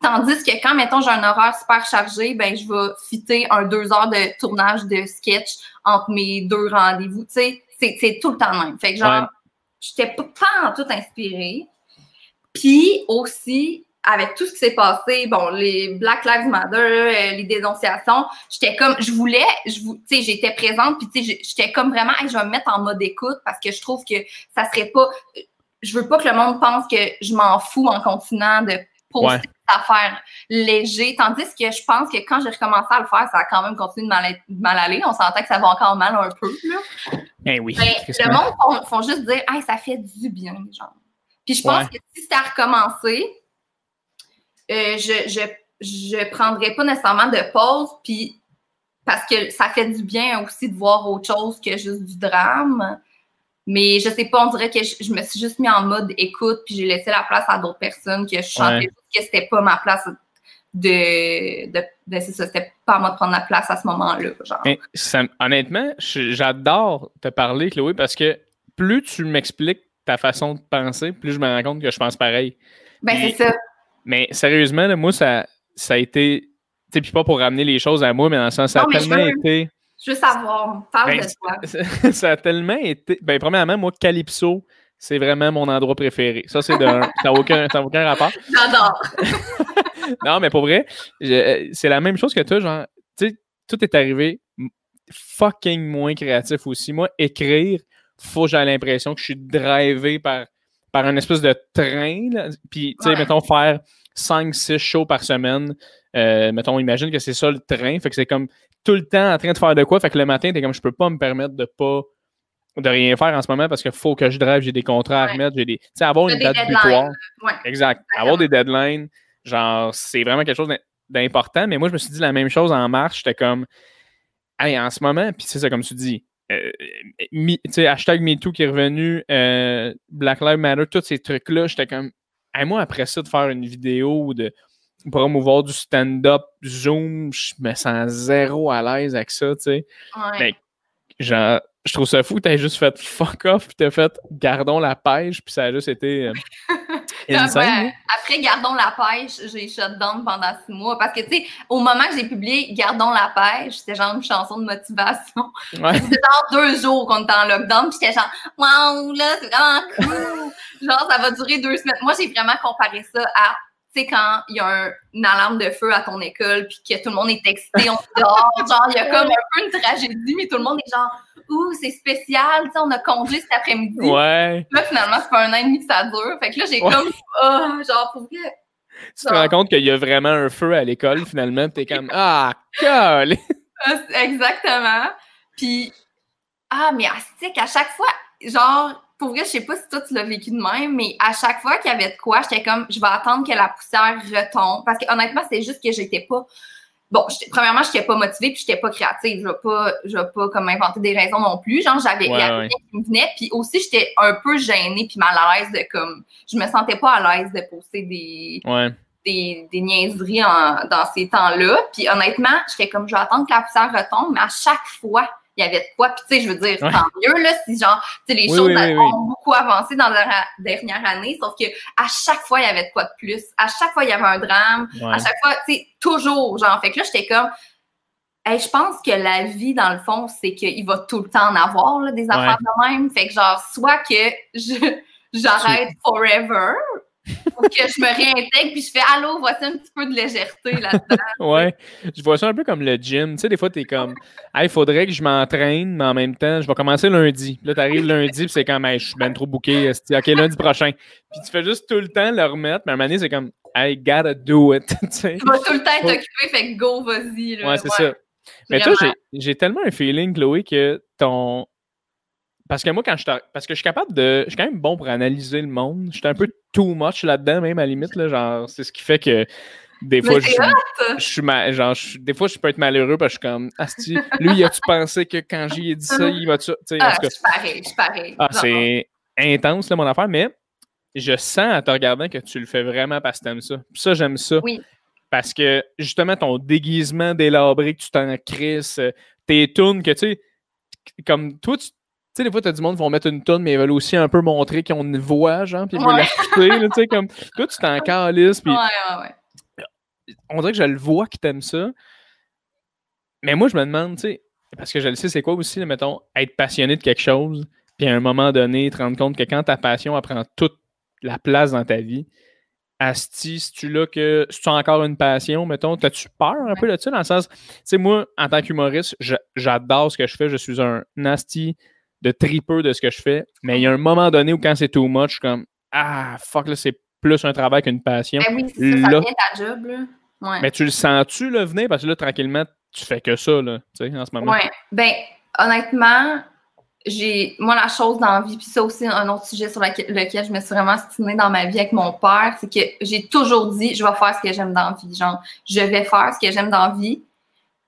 Tandis que quand, mettons, j'ai un horaire super chargé, ben, je vais fitter un deux heures de tournage de sketch entre mes deux rendez-vous. Tu sais, c'est tout le temps même. Fait que genre, j'étais pas, en tout inspirée. Puis aussi, avec tout ce qui s'est passé, bon, les Black Lives Matter, euh, les dénonciations, j'étais comme, je voulais, je tu sais, j'étais présente, puis tu sais, j'étais comme vraiment, je vais me mettre en mode écoute parce que je trouve que ça serait pas, je veux pas que le monde pense que je m'en fous en continuant de poster des affaires légères, tandis que je pense que quand j'ai recommencé à le faire, ça a quand même continué de mal, mal aller. On s'entend que ça va encore mal un peu, là. Ben oui. Ben, le monde font, juste dire, hey, ça fait du bien, genre. Puis je pense que si c'était à recommencer, euh, je, je, je prendrais pas nécessairement de pause, puis parce que ça fait du bien aussi de voir autre chose que juste du drame. Mais je sais pas, on dirait que je, me suis juste mis en mode écoute, puis j'ai laissé la place à d'autres personnes que je chantais que c'était pas ma place de, de, c'est ça, c'était pas à moi de prendre la place à ce moment-là. honnêtement, j'adore te parler, Chloé, parce que plus tu m'expliques ta façon de penser, plus je me rends compte que je pense pareil. Ben, c'est ça. Mais sérieusement, moi, ça, ça a été. Tu sais, puis pas pour ramener les choses à moi, mais dans le sens, ça a tellement été. Je veux savoir, parle ben, de toi. (laughs) Ça a tellement été. Ben, premièrement, moi, Calypso, c'est vraiment mon endroit préféré. Ça, c'est de. ça n'a aucun, aucun rapport. (laughs) J'adore. (laughs) non, mais pour vrai, c'est la même chose que toi, genre, tu sais, tout est arrivé fucking moins créatif aussi. Moi, écrire, faut j'ai l'impression que je suis drivé par, par un espèce de train, puis, tu sais, mettons, faire 5-6 shows par semaine. Euh, mettons, imagine que c'est ça le train, fait que c'est comme tout le temps en train de faire de quoi, fait que le matin, t'es comme, je peux pas me permettre de pas de rien faire en ce moment parce qu'il faut que je drive, j'ai des contrats à remettre, j'ai des. Tu sais, avoir une date butoir. Exact. Avoir des deadlines, genre, c'est vraiment quelque chose d'important. Mais moi, je me suis dit la même chose en marche. J'étais comme, hey, en ce moment, puis c'est ça, comme tu dis, euh, tu sais, hashtag MeToo qui est revenu, euh, Black Lives Matter, tous ces trucs-là, j'étais comme, hey, moi, après ça, de faire une vidéo ou de promouvoir du stand-up Zoom, je me sens zéro à l'aise avec ça, tu sais. Mais, genre, je trouve ça fou, t'as juste fait fuck off, puis t'as fait gardons la pêche, puis ça a juste été. Euh, (laughs) après, gardons la pêche, j'ai shut down pendant six mois. Parce que, tu sais, au moment que j'ai publié Gardons la pêche, c'était genre une chanson de motivation. (laughs) C'était genre deux jours qu'on était en lockdown, puis j'étais genre, waouh, là, c'est vraiment cool. genre, ça va durer deux semaines. Moi, j'ai vraiment comparé ça à tu sais, quand il y a une alarme de feu à ton école, puis que tout le monde est excité, on dehors, genre, il y a comme un peu une tragédie, mais tout le monde est genre, ouh, c'est spécial, tu sais, on a congé cet après-midi. Ouais. Là, finalement, c'est pas un an et demi que ça dure. Fait que là, j'ai comme, oh, genre, pour que. Tu te rends compte qu'il y a vraiment un feu à l'école, finalement, t'es comme, ah, colle! (laughs) Exactement. Puis, ah, mais astique, à chaque fois, genre, pour vrai, je sais pas si toi tu l'as vécu de même, mais à chaque fois qu'il y avait de quoi, j'étais comme, je vais attendre que la poussière retombe. Parce que honnêtement, c'est juste que j'étais pas bon, premièrement, je n'étais pas motivée puis je n'étais pas créative. Je vais pas, je vais pas comme inventer des raisons non plus. Genre, j'avais, rien qui me venait. Puis aussi, j'étais un peu gênée puis mal à l'aise de comme, je me sentais pas à l'aise de poster des, des, des, niaiseries dans ces temps-là. Puis honnêtement, j'étais comme, je vais attendre que la poussière retombe, mais à chaque fois, il y avait de quoi. Puis, tu sais, je veux dire, tant mieux, là, si genre, tu sais, les choses ont beaucoup avancé dans la dernière année, sauf que à chaque fois, il y avait de quoi de plus. À chaque fois, il y avait un drame. À chaque fois, tu sais, toujours, genre. Fait que là, j'étais comme, hey, je pense que la vie, dans le fond, c'est qu'il va tout le temps en avoir, là, des affaires de même. Fait que, genre, soit que je, (laughs) j'arrête forever, pour que je me réintègre puis je fais allô, voici un petit peu de légèreté là-dedans. (laughs) ouais, je vois ça un peu comme le gym. Tu sais, des fois, tu es comme, il faudrait que je m'entraîne, mais en même temps, je vais commencer lundi. Puis là, tu arrives lundi, puis c'est comme, hey, je suis bien trop bouqué. OK, lundi prochain. Puis tu fais juste tout le temps le remettre, mais à un moment donné, c'est comme, I gotta do it. (laughs) tu vas tout le temps être occupé, fait go, vas-y. Ouais, c'est ça. Mais toi, j'ai tellement un feeling, Chloé, que ton, parce que moi, quand je parce que je suis capable de. Je suis quand même bon pour analyser le monde. Je suis un peu too much là-dedans, même à la limite. Là, genre, c'est ce qui fait que des fois, je, je, suis genre, des fois, je peux être malheureux parce que je suis comme Asti, lui, as-tu pensé que quand j'ai dit ça, il va tu ah, je suis pareil, je suis pareil. Ah, c'est intense, là, mon affaire, mais je sens en te regardant que tu le fais vraiment parce que t'aimes ça. ça, j'aime ça. Oui. Parce que justement, ton déguisement délabré, que tu t'en crisses, tes tunes, que tu sais, comme toi, tu sais, des fois, t'as du monde qui vont mettre une tonne, mais ils veulent aussi un peu montrer qu'ils ont une voix, genre, puis ils veulent la tu sais, comme, toi, tu t'en calisses, puis... Ouais, ouais, ouais. On dirait que je le vois qui t'aime ça. Mais moi, je me demande, tu sais, parce que je le sais, c'est quoi aussi, mettons, être passionné de quelque chose, puis à un moment donné, te rendre compte que quand ta passion prend toute la place dans ta vie, Asti, si tu là que si tu as encore une passion, mettons, as-tu peur un peu de ça dans le sens, tu sais, moi, en tant qu'humoriste, j'adore ce que je fais, je suis un nasty de tripeux de ce que je fais, mais il y a un moment donné où quand c'est too much, je suis comme Ah, fuck, là, c'est plus un travail qu'une passion. Ben oui, ça, là, ta job, là. Ouais. Mais tu le sens-tu, le venir? Parce que là, tranquillement, tu fais que ça, là, tu sais, en ce moment. Ouais. Ben, honnêtement, j'ai, moi, la chose dans la vie, puis ça aussi, un autre sujet sur lequel je me suis vraiment stimulée dans ma vie avec mon père, c'est que j'ai toujours dit, je vais faire ce que j'aime dans la vie. Genre, je vais faire ce que j'aime dans la vie.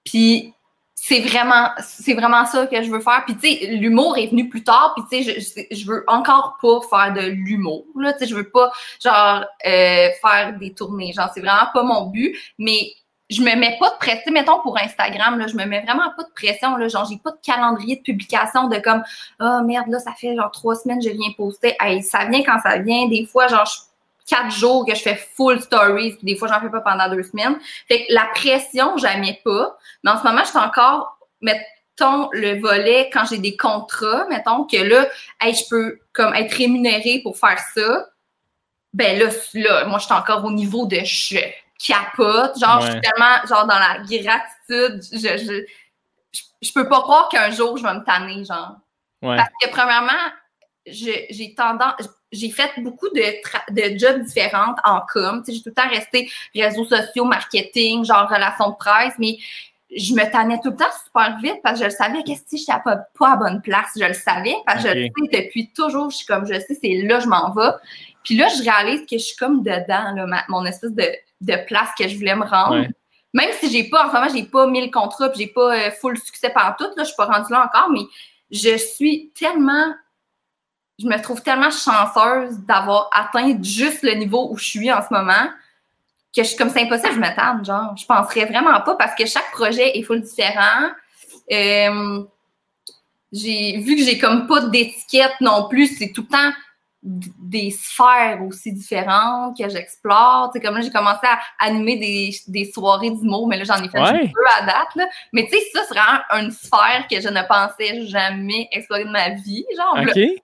Puis, c'est vraiment c'est vraiment ça que je veux faire. Puis tu sais l'humour est venu plus tard. Puis tu sais je, je, veux encore pas faire de l'humour là. Tu sais je veux pas genre euh, faire des tournées. Genre c'est vraiment pas mon but. Mais je me mets pas de pression. Mettons pour Instagram là je me mets vraiment pas de pression là. Genre j'ai pas de calendrier de publication de comme oh merde là ça fait genre trois semaines je viens poster hey, ça vient quand ça vient. Des fois genre je quatre jours que je fais full stories, puis des fois, j'en fais pas pendant deux semaines. Fait que la pression, jamais pas. Mais en ce moment, je suis encore, mettons, le volet quand j'ai des contrats, mettons, que là, hey, je peux comme être rémunérée pour faire ça. Ben là, là, moi, je suis encore au niveau de je capote. Genre, je suis tellement genre dans la gratitude. Je, je, je, peux pas croire qu'un jour je vais me tanner, genre. Parce que premièrement, j'ai tendance j'ai fait beaucoup de, de jobs différents en com. J'ai tout le temps resté réseaux sociaux, marketing, genre relations de presse, mais je me tannais tout le temps super vite parce que je le savais que si je n'étais pas, pas à bonne place, je le savais parce que je le sais depuis toujours, je suis comme je sais, c'est là je m'en vais. Puis là, je réalise que je suis comme dedans, là, mon espèce de, de, place que je voulais me rendre. Même si j'ai pas, en ce moment, j'ai pas mis le contrat, j'ai pas euh, full succès partout, là, je suis pas rendue là encore, mais je suis tellement je me trouve tellement chanceuse d'avoir atteint juste le niveau où je suis en ce moment que je suis comme c'est impossible, je m'attends, genre. Je penserais vraiment pas parce que chaque projet est full différent. Euh, j'ai vu que j'ai comme pas d'étiquette non plus, c'est tout le temps des sphères aussi différentes que j'explore. Tu sais, comme là, j'ai commencé à animer des, des soirées d'humour, mais là, j'en ai fait un peu à date. Là. Mais tu sais, ça, c'est vraiment une sphère que je ne pensais jamais explorer de ma vie. Genre,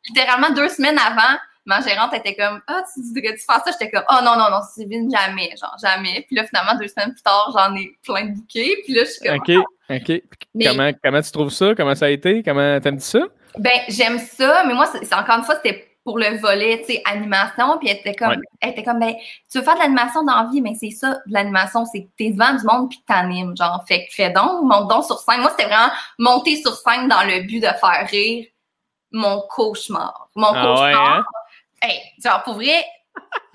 littéralement deux semaines avant, ma gérante était comme Ah, tu que tu fasses ça? J'étais comme Oh non, non, non, c'est jamais, genre jamais. Puis là, finalement, deux semaines plus tard, j'en ai plein de bouquets. Puis là, je suis comme. OK, OK. comment, comment tu trouves ça? Comment ça a été? Comment t'aimes ça? Ben, j'aime ça, mais moi, c'est encore une fois, c'était pour le volet, tu sais, animation, puis elle était comme, elle était comme, ben, tu veux faire de l'animation dans la vie, mais c'est ça, de l'animation, c'est que t'es devant du monde puis t'animes, genre, fait que fais donc, monte donc sur scène. Moi, c'était vraiment monter sur scène dans le but de faire rire mon cauchemar. Mon ah cauchemar. Hein? Hey, genre, pour vrai,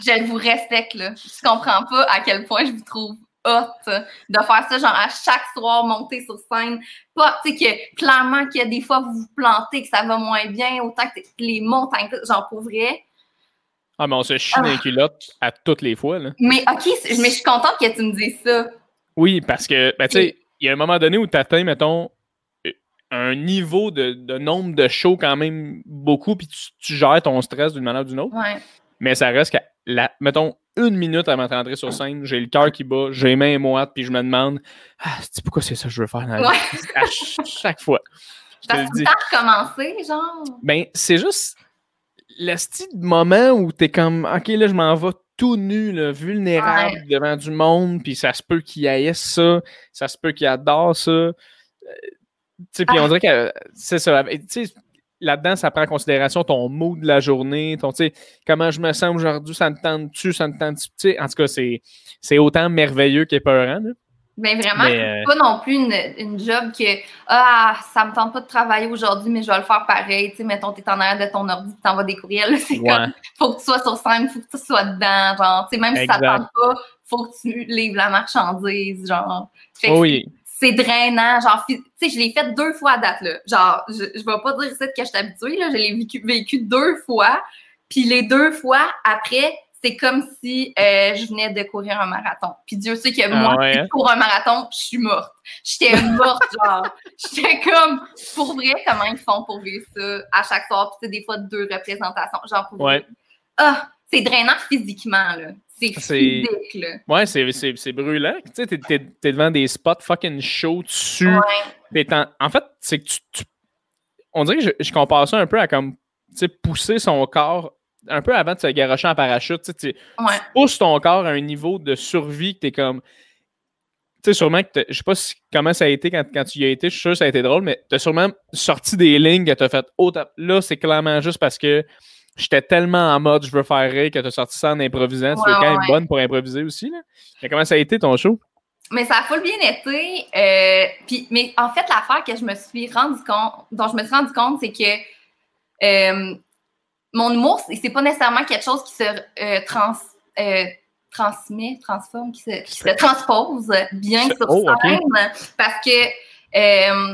je vous respecte, là. Je comprends pas à quel point je vous trouve hot de faire ça, genre à chaque soir, monter sur scène. Pas, tu sais, que clairement qu'il y a des fois vous vous plantez, que ça va moins bien, autant que les montagnes, genre pour vrai. Ah, mais on se chie les ah. culottes à toutes les fois, là. Mais OK, mais je suis contente que tu me dises ça. Oui, parce que, ben, tu sais, il y a un moment donné où tu atteins, mettons, un niveau de, nombre de shows quand même beaucoup, puis tu, gères ton stress d'une manière ou d'une autre. Ouais. Mais ça reste qu'à, mettons, une minute avant de rentrer sur scène, j'ai le cœur qui bat, j'ai les mains moites, puis je me demande ah, pourquoi c'est ça que je veux faire dans la vie? À chaque fois. Parce que t'as recommencé, genre. Ben, c'est juste le style de moment où t'es comme OK, là, je m'en vais tout nu, là, vulnérable devant du monde, puis ça se peut qu'il haïsse ça, ça se peut qu'il adore ça. Euh, tu sais, puis on ah. dirait que c'est ça. Tu sais, là-dedans, ça prend en considération ton mood de la journée, ton, comment je me sens aujourd'hui, ça me tente-tu, ça me tente-tu, tu sais, en tout cas, c'est, autant merveilleux qu'épeurant. Mais vraiment, c'est euh, pas non plus une, une, job que Ah, ça me tente pas de travailler aujourd'hui, mais je vais le faire pareil. Tu sais, mettons, t'es en arrière de ton ordi tu t'envoies des courriels. (laughs) C'est comme faut que tu sois sur scène, faut que tu sois dedans. Genre, tu sais, même si ça te tente pas, faut que tu livres la marchandise. Genre. oui c'est drainant. Genre, tu sais, je l'ai fait deux fois à date, là. Genre, je, je vais pas dire ça que je suis habituée, là. Je l'ai vécu, vécu deux fois. Puis les deux fois, après, c'est comme si euh, je venais de courir un marathon. Puis Dieu sait que moi, ah si je hein? cours un marathon, je suis morte. J'étais morte, (laughs) genre. J'étais comme, pour vrai, comment ils font pour vivre ça à chaque soir? Puis c'est des fois deux représentations. Genre, pour ouais. Ah, c'est drainant physiquement, là. C'est physique, là. Ouais, c'est brûlant. Tu sais, t'es es, devant des spots fucking chauds dessus. Ouais. En, en, fait, c'est que tu, On dirait que je, compare ça un peu à comme, tu sais, pousser son corps un peu avant de se garocher en parachute. Tu, sais, tu pousses ton corps à un niveau de survie que t'es comme... Tu sais, sûrement que je sais pas comment ça a été quand, quand tu y as été, je suis sûr que ça a été drôle, mais t'as sûrement sorti des lignes que t'as fait oh, là, c'est clairement juste parce que j'étais tellement en mode je veux faire rire que tu as sorti ça en improvisant. tu es quand même bonne pour improviser aussi. Là. Mais comment ça a été ton show? Mais ça a full bien été. Euh, puis, mais en fait, l'affaire que je me suis rendu compte, dont je me suis rendu compte, c'est que euh, mon humour, c'est pas nécessairement quelque chose qui se euh, trans, transmet, transforme, qui se, qui se (laughs) transpose bien sur oh, scène. Parce que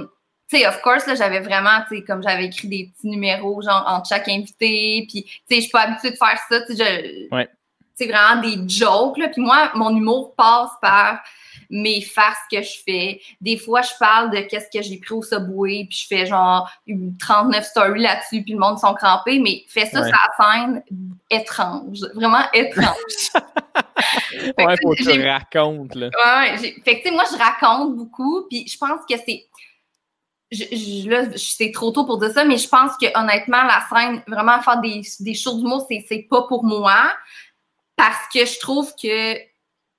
tu sais, of course, là, j'avais vraiment, tu sais, comme j'avais écrit des petits numéros, genre, entre chaque invité, puis, tu sais, je suis pas habituée de faire ça, tu sais, ouais. c'est vraiment des jokes, là, puis moi, mon humour passe par mes farces que je fais. Des fois, je parle de qu'est-ce que j'ai pris au Subway, puis je fais genre 39 stories là-dessus, puis le monde sont crampés, mais fais ça sur la scène étrange, vraiment étrange. (laughs) ouais, faut que tu racontes, là. Ouais, fait que, tu sais, moi, je raconte beaucoup, puis je pense que c'est je, là, c'est trop tôt pour dire ça, mais je pense que honnêtement, la scène, vraiment faire des, des shows d'humour, c'est, c'est pas pour moi. Parce que je trouve que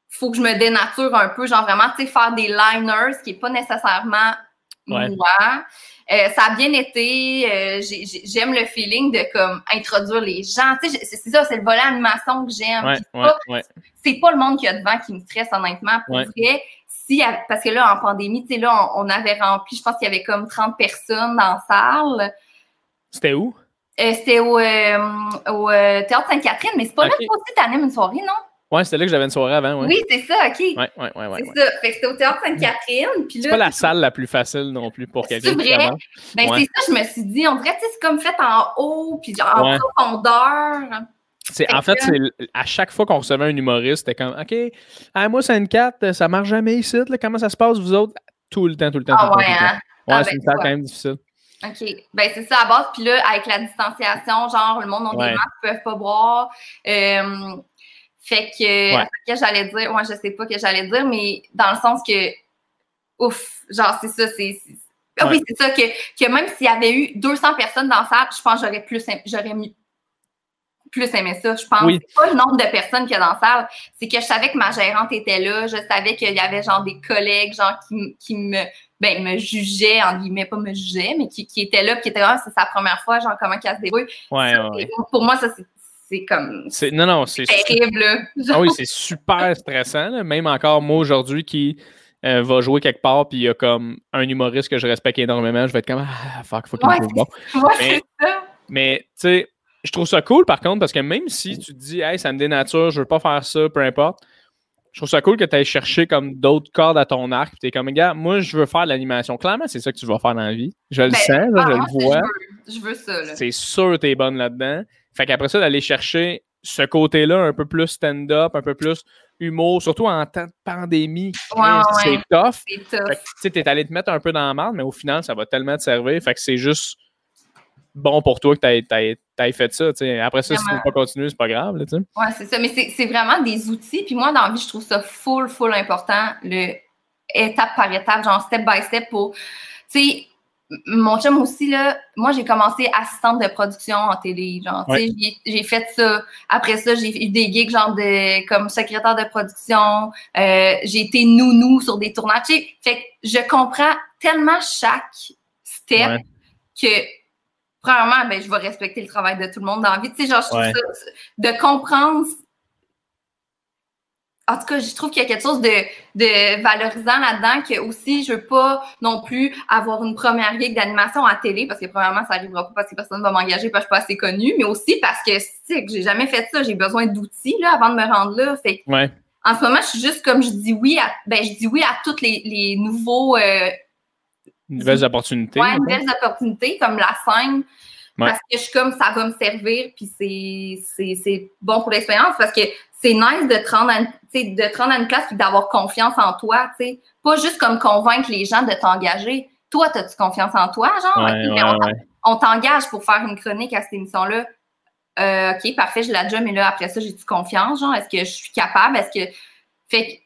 faut que je me dénature un peu, genre vraiment, tu sais, faire des liners, ce qui est pas nécessairement moi. Euh, ça a bien été. Euh, j'aime le feeling de comme introduire les gens. c'est ça, c'est le volet animation que j'aime. c'est pas le monde qui a devant qui me stresse honnêtement. Pour vrai, si parce que là en pandémie, tu sais là, on, avait rempli, je pense qu'il y avait comme 30 personnes dans la salle. C'était où? Euh, c'était au, au théâtre Sainte-Catherine, mais c'est pas là que tu t'animes une soirée, non? Ouais, c'était là que j'avais une soirée avant. Ouais. Oui, c'est ça, OK. Oui, oui, oui. Ouais, c'est ça. Fait que c'était au Théâtre Sainte-Catherine. C'est pas la salle la plus facile non plus pour quelqu'un qui vrai? Ben, c'est ça, je me suis dit. On dirait que c'est comme fait en haut, puis genre en profondeur. C'est, en fait, c'est, à chaque fois qu'on recevait un humoriste, c'était comme OK, ah, moi, c'est une 4, ça marche jamais ici. Là, comment ça se passe, vous autres? Tout le temps, tout le temps. Ah, tout ouais, le temps. Hein? Ouais, ah, c'est ben, une salle quand même difficile. OK. Ben, c'est ça à base. Puis là, avec la distanciation, genre, le monde n'a ouais. des masques, ils peuvent pas boire. Euh, fait que, que j'allais dire, moi, je sais pas que j'allais dire, mais dans le sens que, ouf, genre, c'est ça, c'est. Ah oui, c'est ça, que, que même s'il y avait eu 200 personnes dans la salle, je pense que j'aurais plus, j'aurais plus aimé ça. Je pense oui. c'est pas le nombre de personnes qu'il y a dans la salle, c'est que je savais que ma gérante était là, je savais qu'il y avait genre des collègues, genre, qui, qui me, ben, me jugeaient, en guillemets, pas me jugeaient, mais qui, qui étaient là, qui étaient là, c'est sa première fois, genre, comment qu'elle se débrouille. Ouais, ouais. Pour moi, ça, c'est c'est comme. Non, non, c'est. Terrible, Ah oui, (laughs) c'est super stressant. Même encore, moi, aujourd'hui, qui euh, va jouer quelque part, puis il y a comme un humoriste que je respecte énormément, je vais être comme Ah, fuck, faut qu'il ouais, bon. mais, mais tu sais, je trouve ça cool par contre, parce que même si tu te dis, hey, ça me dénature, je veux pas faire ça, peu importe, je trouve ça cool que tu ailles chercher comme d'autres cordes à ton arc. Tu es comme, gars, moi, je veux faire de l'animation. Clairement, c'est ça que tu vas faire dans la vie. Je le ben, sens, je le vois. Je veux, ça. C'est sûr que tu es bonne là-dedans. Fait qu'après ça, d'aller chercher ce côté-là un peu plus stand-up, un peu plus humour, surtout en temps de pandémie. c'est tough. Tu es allé te mettre un peu dans la merde, mais au final, ça va tellement te servir. Fait que c'est juste bon pour toi que tu aies, fait ça. Après ça, si tu ne veux pas continuer, c'est pas grave. Oui, c'est ça. Mais c'est vraiment des outils. Puis moi, dans la vie, je trouve ça full, full important, le étape par étape, genre step by step pour. Tu sais, mon chum aussi, là, moi, j'ai commencé assistante de production en télé. Genre, j'ai fait ça. Après ça, j'ai eu des gigs, genre, de, comme secrétaire de production. Euh, j'ai été nounou sur des tournages. Fait que je comprends tellement chaque step que, premièrement, ben, je vais respecter le travail de tout le monde dans la vie. Tu sais, genre, je trouve ça, de comprendre en tout cas, je trouve qu'il y a quelque chose de, de valorisant là-dedans que aussi, je veux pas non plus avoir une première gig d'animation à télé parce que premièrement, ça arrivera pas parce que personne va m'engager parce que je suis pas assez connue, mais aussi parce que, tu que j'ai jamais fait ça, j'ai besoin d'outils, là, avant de me rendre là. Fait ouais. en ce moment, je suis juste comme je dis oui à, ben, je dis oui à toutes les, les nouveaux, euh, nouvelles opportunités. Ouais, nouvelles opportunités comme la scène. Parce que je suis comme ça va me servir, puis c'est bon pour l'expérience parce que c'est nice de te rendre à, de te rendre à une place et d'avoir confiance en toi. Pas juste comme convaincre les gens de t'engager. Toi, as-tu confiance en toi, genre? on, t'engage pour faire une chronique à cette émission-là. Euh, OK, parfait, je l'ai déjà, mais là, après ça, j'ai-tu confiance, genre? Est-ce que je suis capable? Est-ce que. Fait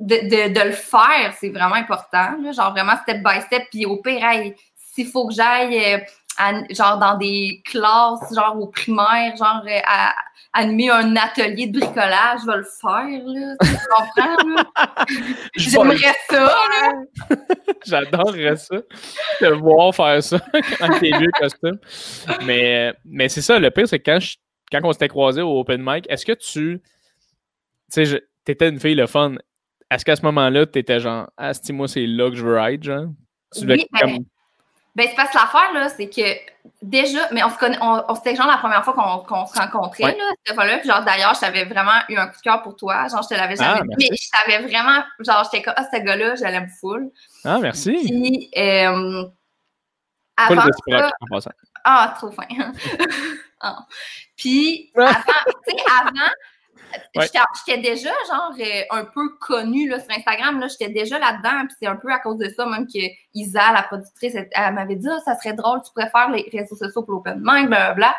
de, de, de le faire, c'est vraiment important, genre vraiment step by step. Puis au pire, s'il faut que j'aille. Euh, genre dans des classes, genre au primaire, genre euh, à, animer un atelier de bricolage, je vais le faire, là. Tu comprends, là? (laughs) J'aimerais ça, là. (laughs) J'adorerais ça. De voir faire ça (laughs) avec tes vieux costumes. Mais, mais c'est ça, le pire, c'est que quand, quand on s'était croisés au open mic, est-ce que tu. Tu sais, t'étais une fille le fun. Est-ce qu'à ce, moment-là, t'étais genre, ah, moi, c'est là que je veux être, genre? Tu oui, comme... Ben, c'est parce que l'affaire, là, c'est que déjà, mais on se connaît, on, c'était genre la première fois qu'on se rencontrait, là, cette fois-là. Puis genre, d'ailleurs, j'avais vraiment eu un coup de cœur pour toi. Genre, je te l'avais jamais ah, dit. Mais je t'avais vraiment, genre, j'étais comme, ah, ce gars-là, je l'aime full. Ah, merci. Puis, euh, avant ça, Ah, trop fin. (laughs) ah. Puis, avant, tu avant, J'étais déjà genre euh, un peu connue là, sur Instagram. J'étais déjà là-dedans. Puis c'est un peu à cause de ça même que Isa, la productrice, elle, m'avait dit ah, ça serait drôle, tu pourrais faire les réseaux sociaux pour l'open mind, blablabla.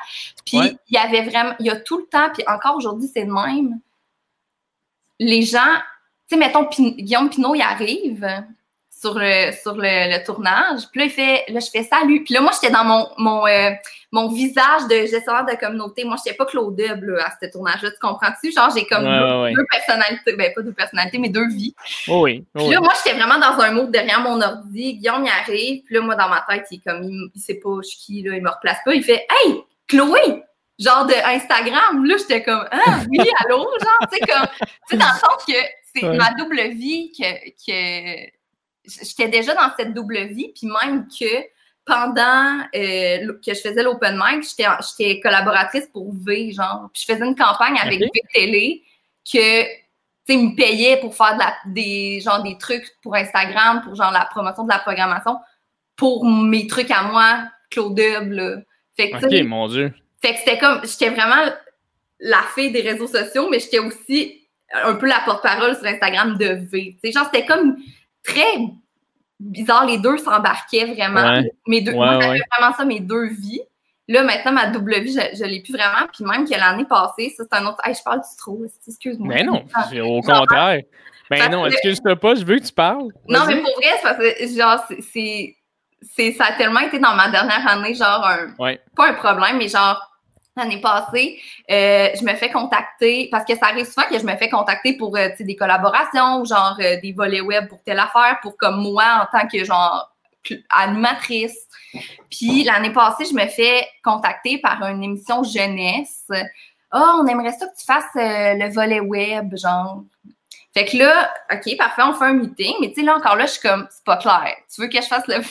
Puis il y avait vraiment, il y a tout le temps, puis encore aujourd'hui, c'est le même. Les gens, tu sais, mettons, Guillaume Pinot, il arrive sur le, sur le, tournage. Puis là, il fait, là, je fais salut. Puis là, moi, j'étais dans mon, mon, euh, mon visage de gestionnaire de communauté. Moi, je n'étais pas Claude là, à ce tournage-là. Tu comprends-tu? Genre, j'ai comme deux, personnalités. Ben, pas deux personnalités, mais deux vies. Oh oui. puis là, moi, j'étais vraiment dans un mode derrière mon ordi. Guillaume y arrive. Puis là, moi, dans ma tête, il est comme, il, sait pas je suis qui, là, il me replace pas. Il fait, hey, Chloé! Genre de Instagram. Là, j'étais comme, ah, oui, allô? Genre, tu sais, comme, tu sais, dans le sens que c'est ma double vie que, que j'étais déjà dans cette double vie, puis même que pendant euh, que je faisais l'open mic, j'étais collaboratrice pour V, genre. Puis je faisais une campagne avec V Télé que, tu me payait pour faire des, genre, des trucs pour Instagram, pour genre la promotion de la programmation, pour mes trucs à moi, Claude là. Fait que, ok, mon Dieu. Fait que c'était comme, j'étais vraiment la fille des réseaux sociaux, mais j'étais aussi un peu la porte-parole sur Instagram de V. sais genre, c'était comme très bizarre. Les deux s'embarquaient vraiment. Mes deux, moi, j'avais vraiment ça, mes deux vies. Là, maintenant, ma double vie, je ne l'ai plus vraiment. Puis même que l'année passée, ça, c'est un autre. Hey, je parle du trop, excuse-moi. Mais non, au contraire. Mais non, excuse-toi pas, je veux que tu parles. Non, mais pour vrai, c'est parce que, genre, c'est. Ça a tellement été dans ma dernière année, genre, un, pas un problème, mais genre, l'année passée, euh, je me fais contacter, parce que ça arrive souvent que je me fais contacter pour euh, des collaborations genre euh, des volets web pour telle affaire, pour comme moi en tant que genre animatrice. Puis l'année passée, je me fais contacter par une émission jeunesse. Ah, oh, on aimerait ça que tu fasses le volet web, genre. Fait que là, OK, parfait, on fait un meeting, mais tu sais, là encore là, je suis comme, c'est pas clair. Tu veux que je fasse le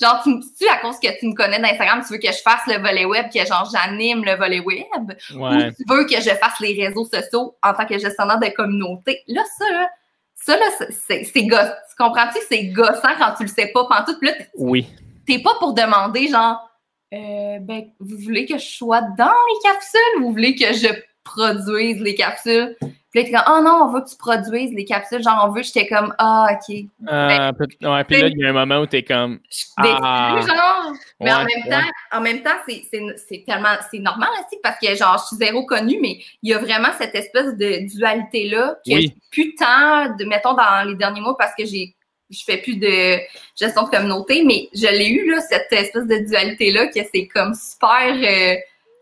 Genre, tu, tu à cause que tu me connais d'Instagram, tu veux que je fasse le volet web, que genre j'anime le volet web, ou tu veux que je fasse les réseaux sociaux en tant que gestionnaire de communauté? Là, ça, là, ça, là, c'est gossant. Tu comprends-tu? C'est gossant quand tu le sais pas pantoute? Puis là, oui. T'es pas pour demander, genre, euh, ben, vous voulez que je sois dans les capsules? Ou vous voulez que je produise les capsules? Puis là, t'es comme, oh non, on veut que tu produises les capsules. Genre, on veut, j'étais comme, ah, OK. Euh, ouais, puis là, il y a un moment où t'es comme. Ah, genre. Mais en, même temps, en même temps, c'est tellement. C'est normal aussi parce que, genre, je suis zéro connue, mais il y a vraiment cette espèce de dualité-là que oui. plus tant, de, mettons, dans les derniers mois parce que j'ai je fais plus de gestion de communauté, mais je l'ai eu, là, cette espèce de dualité-là, que c'est comme super. Euh,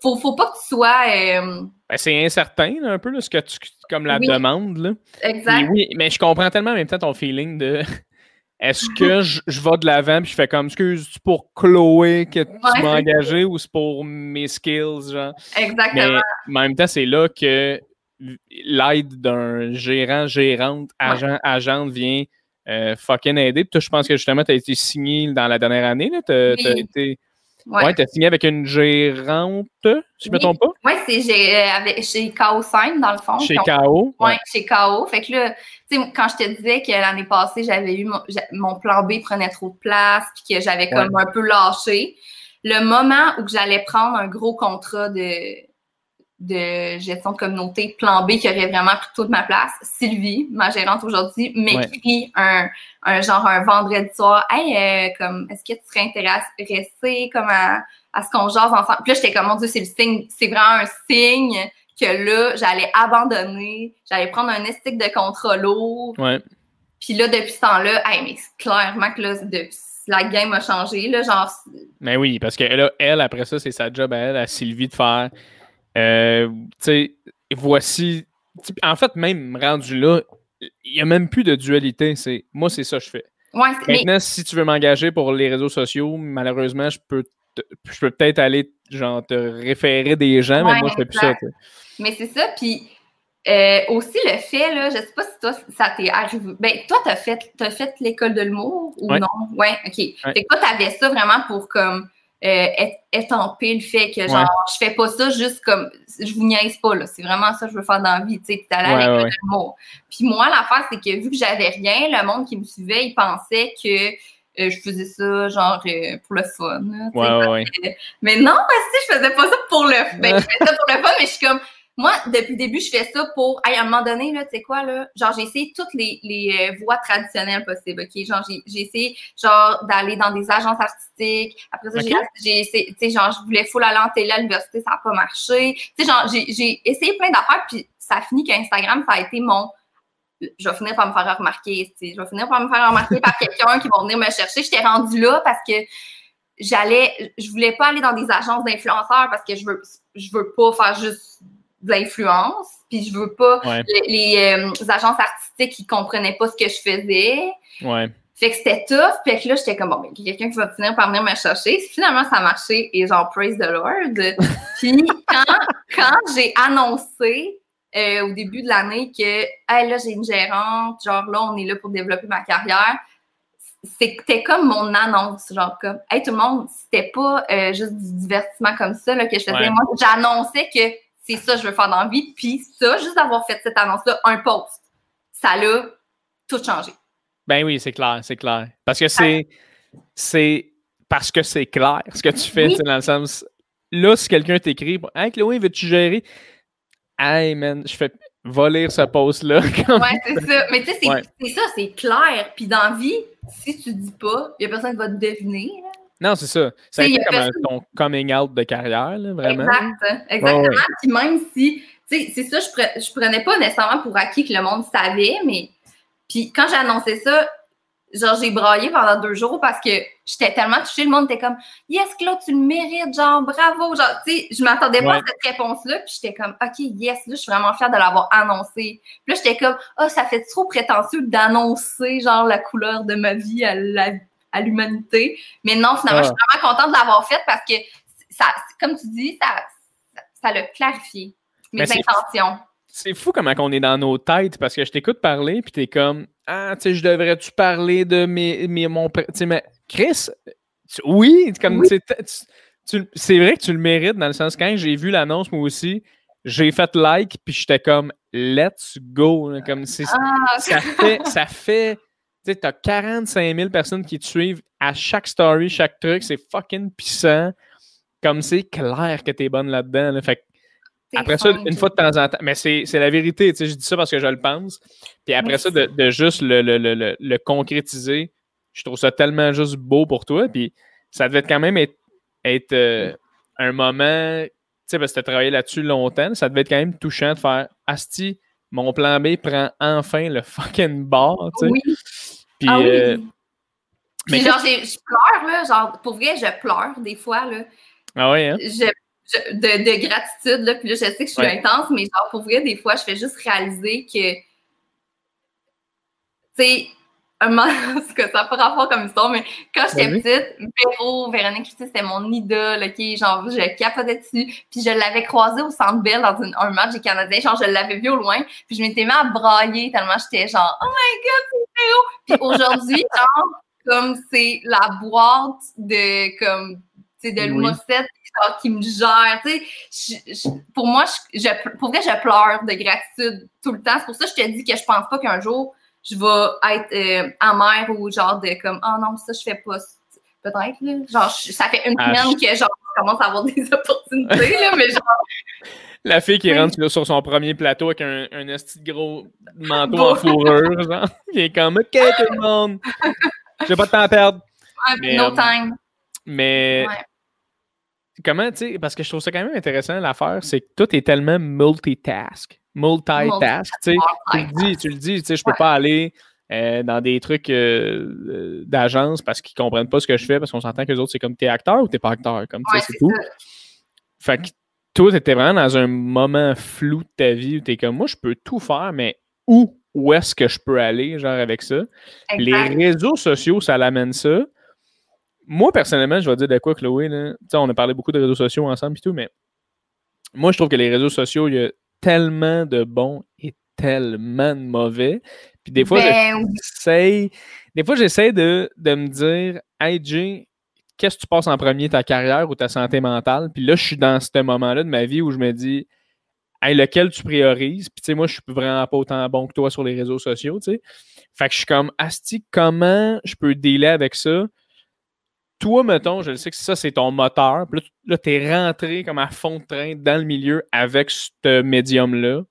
faut, faut pas que tu sois. Euh, ben, c'est incertain, un peu, ce que tu, comme la demande. Là. Exact. oui, mais je comprends tellement en même temps ton feeling de (laughs) est-ce que (laughs) je, je, vais de l'avant puis je fais comme excuse tu pour Chloé que tu m'as engagé ou c'est pour mes skills, genre? Exactement. Mais en même temps, c'est là que l'aide d'un gérant, gérante, agent, agente vient euh, fucking aider. Puis toi, je pense que justement, tu as été signé dans la dernière année. Tu as, été Ouais, tu as signé avec une gérante, si je ne me trompe pas? Oui, c'est euh, chez KO 5, dans le fond. Chez KO? Oui, chez KO. Fait que là, tu sais, quand je te disais que l'année passée, j'avais eu mon, plan B prenait trop de place, puis que j'avais comme un peu lâché, le moment où j'allais prendre un gros contrat de, de gestion de communauté plan B qui aurait vraiment pris toute ma place. Sylvie, ma gérante aujourd'hui, m'écrit un, un genre un vendredi soir. Hey, euh, comme est-ce que tu serais intéressé comme à, à ce qu'on jase ensemble? Puis là, j'étais comme mon Dieu, c'est le signe, c'est vraiment un signe que là, j'allais abandonner, j'allais prendre un estique de contrat lourd. Ouais. Puis là, depuis ce temps-là, hey, mais clairement que là, la game a changé, là, genre. Mais oui, parce que là, elle, après ça, c'est sa job à elle, à Sylvie, de faire euh, voici. En fait, même rendu là, il n'y a même plus de dualité. C'est moi, c'est ça que je fais. Maintenant, si tu veux m'engager pour les réseaux sociaux, malheureusement, je peux je peux peut-être aller genre te référer des gens, mais moi je fais plus ça. Mais c'est ça, puis euh, aussi le fait, là, je sais pas si toi ça t'est arrivé. Ben, toi, tu as fait, as fait l'école de l'humour ou non? Ouais, ok. Fait que toi, tu avais ça vraiment pour comme étamper le fait que genre je fais pas ça juste comme je vous niaise pas là. C'est vraiment ça que je veux faire dans la vie tu sais. À ouais, puis moi l'affaire c'est que vu que j'avais rien le monde qui me suivait il pensait que euh, je faisais ça genre euh, pour le fun mais non si je faisais pas ça pour le fun ben, (laughs) je faisais ça pour le fun mais je suis comme moi, depuis le début, je fais ça pour, à un moment donné, là, tu sais quoi, là, genre, j'ai essayé toutes les, les euh, voies traditionnelles possibles, OK? Genre, j'ai essayé, genre, d'aller dans des agences artistiques. Après ça, j'ai essayé, tu sais, genre, je voulais full aller en télé à l'université, ça n'a pas marché. Tu sais, genre, j'ai essayé plein d'affaires, puis ça a fini qu'Instagram, ça a été mon, je vais finir par me faire remarquer. Je vais finir par me faire remarquer par quelqu'un qui va venir me chercher. J'étais rendue là parce que j'allais, je voulais pas aller dans des agences d'influenceurs parce que je veux, je veux pas faire juste de l'influence, puis je veux pas les, euh, agences artistiques qui comprenaient pas ce que je faisais. Ouais. Fait que c'était tough, puis que là, j'étais comme, bon, ben, quelqu'un qui va finir par venir me chercher. Finalement, ça a marché, et genre, praise the Lord. (laughs) puis quand, quand j'ai annoncé euh, au début de l'année que, hey, là, j'ai une gérante, genre, là, on est là pour développer ma carrière, c'était comme mon annonce, genre comme, hey tout le monde, c'était pas euh, juste du divertissement comme ça là, que je faisais. Moi, j'annonçais que c'est ça que je veux faire dans la vie, puis ça, juste d'avoir fait cette annonce-là, un post, ça l'a tout changé. Ben oui, c'est clair, c'est clair. Parce que c'est, c'est parce que c'est clair ce que tu fais, dans le sens. Là, si quelqu'un t'écrit, hey Chloé, veux-tu gérer? Hey man, je fais va lire ce post-là. (laughs) Ouais, c'est ça. Mais tu sais, c'est ça, c'est clair. Puis dans la vie, si tu dis pas, il n'y a personne qui va te deviner. Non, c'est ça. C'est un peu comme un, ton coming out de carrière, là, vraiment. Exact, exactement. Puis même si, tu sais, c'est ça, je, pre je prenais pas nécessairement pour acquis que le monde savait, mais puis quand j'ai annoncé ça, genre, j'ai braillé pendant deux jours parce que j'étais tellement touchée. Le monde était comme, yes, Claude, tu le mérites, genre, bravo. Genre, tu sais, je m'attendais pas à cette réponse-là. Puis j'étais comme, OK, yes, là, je suis vraiment fière de l'avoir annoncé. Puis là, j'étais comme, oh, ça fait trop prétentieux d'annoncer, genre, la couleur de ma vie à à l'humanité. Mais non, finalement, je suis ah. vraiment contente de l'avoir fait parce que, ça, comme tu dis, ça, ça l'a clarifié, mes intentions. C'est fou comment on est dans nos têtes parce que je t'écoute parler puis t'es comme ah, tu sais, je devrais-tu parler de mes, mes mon. Tu sais, mais Chris, oui, comme c'est vrai que tu le mérites dans le sens quand j'ai vu l'annonce, moi aussi, j'ai fait like, puis j'étais comme let's go. comme ah, ça fait. Ça fait tu sais, t'as 45 000 personnes qui te suivent à chaque story, chaque truc, c'est fucking puissant. Comme c'est clair que t'es bonne là-dedans. Fait après ça, une fois de temps en temps, mais c'est la vérité, tu sais, je dis ça parce que je le pense. Puis après ça, de, juste le, le, le, concrétiser, je trouve ça tellement juste beau pour toi. Puis ça devait quand même être, être euh, un moment, tu sais, parce que tu as travaillé là-dessus longtemps, ça devait être quand même touchant de faire Asti, mon plan B prend enfin le fucking bar, tu sais. Oui. Puis, ah oui. Euh, mais genre, je pleure, là, genre, pour vrai, je pleure des fois, là. Ah oui, hein? de, gratitude. Là. Puis là, je sais que je suis intense, mais genre, pour vrai, des fois, je fais juste réaliser que, tu sais, (laughs) ce que ça peut rapport comme histoire, mais quand j'étais petite, Véro, Véronique, c'était mon idole, OK? Genre, je capotais dessus. Puis je l'avais croisé au Centre Bell dans un match des Canadiens. Genre, je l'avais vu au loin. Puis je m'étais mis à brailler tellement j'étais genre, oh my God, c'est Véro! Puis aujourd'hui, (laughs) genre, comme c'est la boîte de, comme, tu sais, de oui qui me gère. pour moi, je, pour vrai, je pleure de gratitude tout le temps. C'est pour ça que je te dis que je pense pas qu'un jour, je vais être euh, amère ou genre de comme, oh non, ça, je fais pas. Peut-être, Genre, ça fait une ah, semaine que genre, je commence à avoir des (laughs) opportunités, là, mais genre. La fille qui rentre sur son premier plateau avec un, un gros manteau en fourrure, genre, (laughs) qui est comme, OK, tout le monde, (laughs) j'ai pas de temps à perdre. no euh, time. Mais comment, tu sais, parce que je trouve ça quand même intéressant l'affaire, c'est que tout est tellement multitask. Multitask, tu le dis, tu le dis, tu sais, je peux pas aller euh, dans des trucs euh, euh, d'agence parce qu'ils comprennent pas ce que je fais, parce qu'on s'entend que les autres, c'est comme t'es acteur ou t'es pas acteur, comme tu sais, c'est tout. Fait que toi, t'étais vraiment dans un moment flou de ta vie où t'es comme, moi, je peux tout faire, mais où, où est-ce que je peux aller, genre, avec ça? Les réseaux sociaux, ça l'amène ça moi, personnellement, je vais dire de quoi, Chloé. Là. On a parlé beaucoup de réseaux sociaux ensemble et tout, mais moi, je trouve que les réseaux sociaux, il y a tellement de bons et tellement de mauvais. Puis des fois, ben j'essaie, des fois, j'essaie de, me dire Hey Jay, qu'est-ce que tu passes en premier, ta carrière ou ta santé mentale? Puis là, je suis dans ce moment-là de ma vie où je me dis Hey, lequel tu priorises? Puis tu sais, moi, je suis vraiment pas autant bon que toi sur les réseaux sociaux, tu sais. Fait que je suis comme Asti, comment je peux dealer avec ça? Toi, mettons, je sais que ça, c'est ton moteur. Puis là, tu es rentré comme à fond de train dans le milieu avec ce médium-là.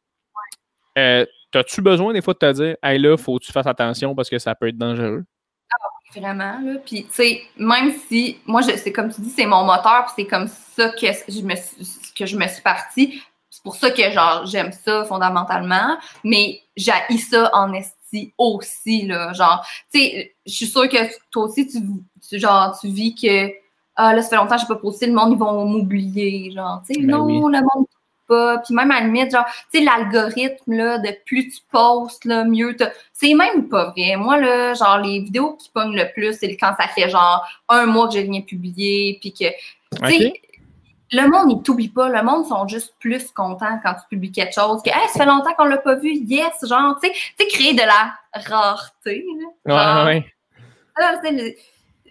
Euh, T'as-tu besoin des fois de te dire, hey là, faut que tu fasses attention parce que ça peut être dangereux? Ah, vraiment, là. Puis, tu sais, même si, moi, c'est comme tu dis, c'est mon moteur, puis c'est comme ça que je me, que je me suis partie. c'est pour ça que genre j'aime ça fondamentalement, mais j'ai ça en aussi là, genre tu sais, je suis sûre que toi aussi tu, genre tu vis que ah là ça fait longtemps que j'ai pas posté, le monde ils vont m'oublier, genre tu sais ben non le monde pas, puis même à la limite genre tu sais l'algorithme là de plus tu postes là mieux c'est même pas vrai. Moi là genre les vidéos qui pognent le plus c'est quand ça fait genre un mois que j'ai rien publié puis que tu sais le monde, il t'oublie pas. Le monde sont juste plus contents quand tu publies quelque chose. Que, hey, ça fait longtemps qu'on l'a pas vu. Yes, genre, tu sais, créer de la rareté. Là, ouais, ouais.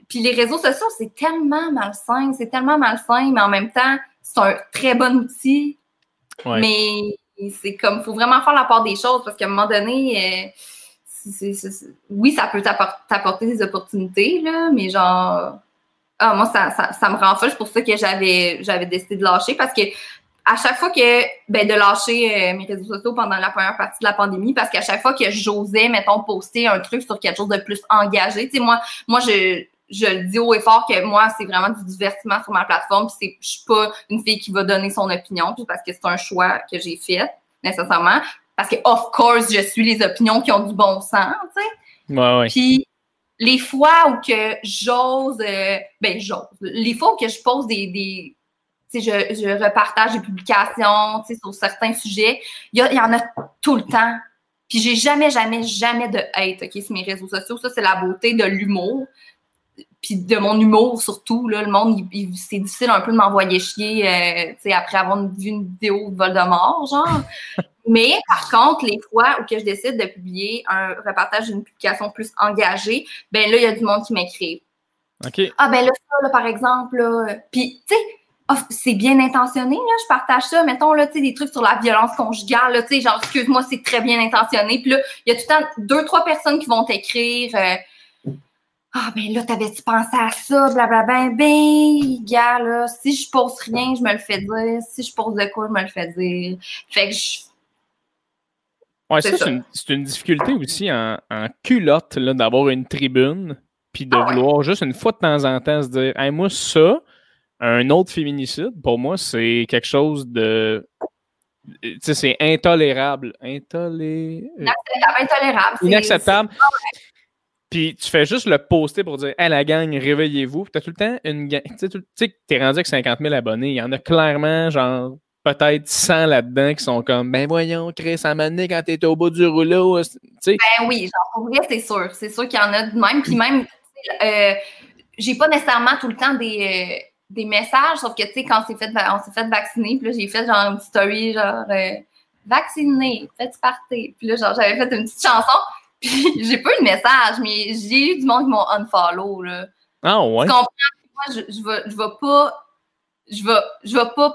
Puis les réseaux sociaux, c'est tellement malsain. C'est tellement malsain, mais en même temps, c'est un très bon outil. Mais c'est comme, il faut vraiment faire la part des choses parce qu'à un moment donné, euh, oui, ça peut t'apporter des opportunités, là, mais genre ah, moi, ça, ça, ça, me rend folle. C'est pour ça que j'avais, j'avais décidé de lâcher parce que à chaque fois que, ben, de lâcher euh, mes réseaux sociaux pendant la première partie de la pandémie, parce qu'à chaque fois que j'osais, mettons, poster un truc sur quelque chose de plus engagé, tu sais, moi, moi, je, je le dis haut et fort que moi, c'est vraiment du divertissement sur ma plateforme. Puis je suis pas une fille qui va donner son opinion, puis parce que c'est un choix que j'ai fait, nécessairement. Parce que, of course, je suis les opinions qui ont du bon sens, tu sais. Ouais, ouais. Puis les fois où que j'ose, euh, ben j'ose, les fois où que je pose des, des je, je repartage des publications sur certains sujets, il y, y, en a tout le temps. Puis j'ai jamais, jamais, jamais de hate OK, sur mes réseaux sociaux. Ça, c'est la beauté de l'humour. Puis de mon humour surtout. Là, le monde, c'est difficile un peu de m'envoyer chier euh, après avoir vu une vidéo de Voldemort, genre. (laughs) Mais par contre, les fois où que je décide de publier un repartage d'une publication plus engagée, ben là, il y a du monde qui m'écrit. OK. Ah ben là, ça, là, par exemple, là, puis tu sais, ah, c'est bien intentionné, là, je partage ça, mettons, là, tu sais, des trucs sur la violence conjugale, là, tu sais, genre, excuse-moi, c'est très bien intentionné. Puis là, il y a tout le temps deux, trois personnes qui vont t'écrire euh, Ah, ben là, t'avais-tu pensé à ça, blablabla. Ben, ben, gars, là, si je pose rien, je me le fais dire. Si je pose de quoi, je me le fais dire. Fait que je Ouais, ça, c'est une, difficulté aussi en, culotte d'avoir une tribune, puis de ah vouloir juste une fois de temps en temps se dire hey, moi, ça, un autre féminicide, pour moi, c'est quelque chose de. Tu sais, c'est intolérable. Intolé... Inacceptable. Intolérable. Inacceptable. Puis tu fais juste le poster pour dire Hey, la gang, réveillez-vous. Puis tu as tout le temps une gang. Tu sais, tu es rendu avec 50 000 abonnés. Il y en a clairement, genre, peut-être 100 là-dedans qui sont comme ben voyons Chris à un quand t'es au bout du rouleau ben oui genre pour vrai c'est sûr. C'est sûr qu'il y en a de même. Puis même euh, j'ai pas nécessairement tout le temps des, euh, des messages sauf que tu sais quand on s'est fait on s'est fait vacciner puis là j'ai fait genre une petite story genre euh, vacciné faites partir puis là genre j'avais fait une petite chanson. Puis (laughs) j'ai pas eu de message mais j'ai eu du monde qui m'ont unfollow là. Ah ouais. Tu comprends? Moi je, je vais je vais pas je vais je vais pas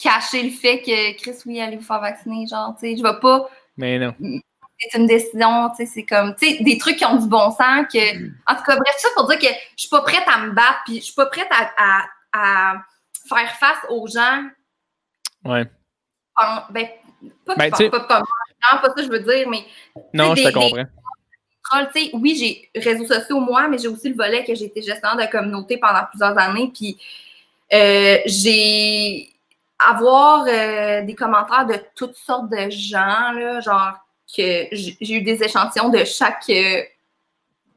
cacher le fait que Chris, oui, allez vous faire vacciner, genre, tu sais, je vais pas. Mais non. C'est une décision, tu sais, c'est comme, tu sais, des trucs qui ont du bon sens, que, en tout cas, bref, ça pour dire que je suis pas prête à me battre, puis je suis pas prête à, à, faire face aux gens. Ouais. ben, pas ben, je pas comme non, pas ça je veux dire, mais. Non, je te comprends. Des, oui, j'ai réseaux sociaux, moi, mais j'ai aussi le volet que j'ai été gestionnaire de communauté pendant plusieurs années, puis euh, j'ai avoir euh, des commentaires de toutes sortes de gens, là, genre que j'ai eu des échantillons de chaque euh,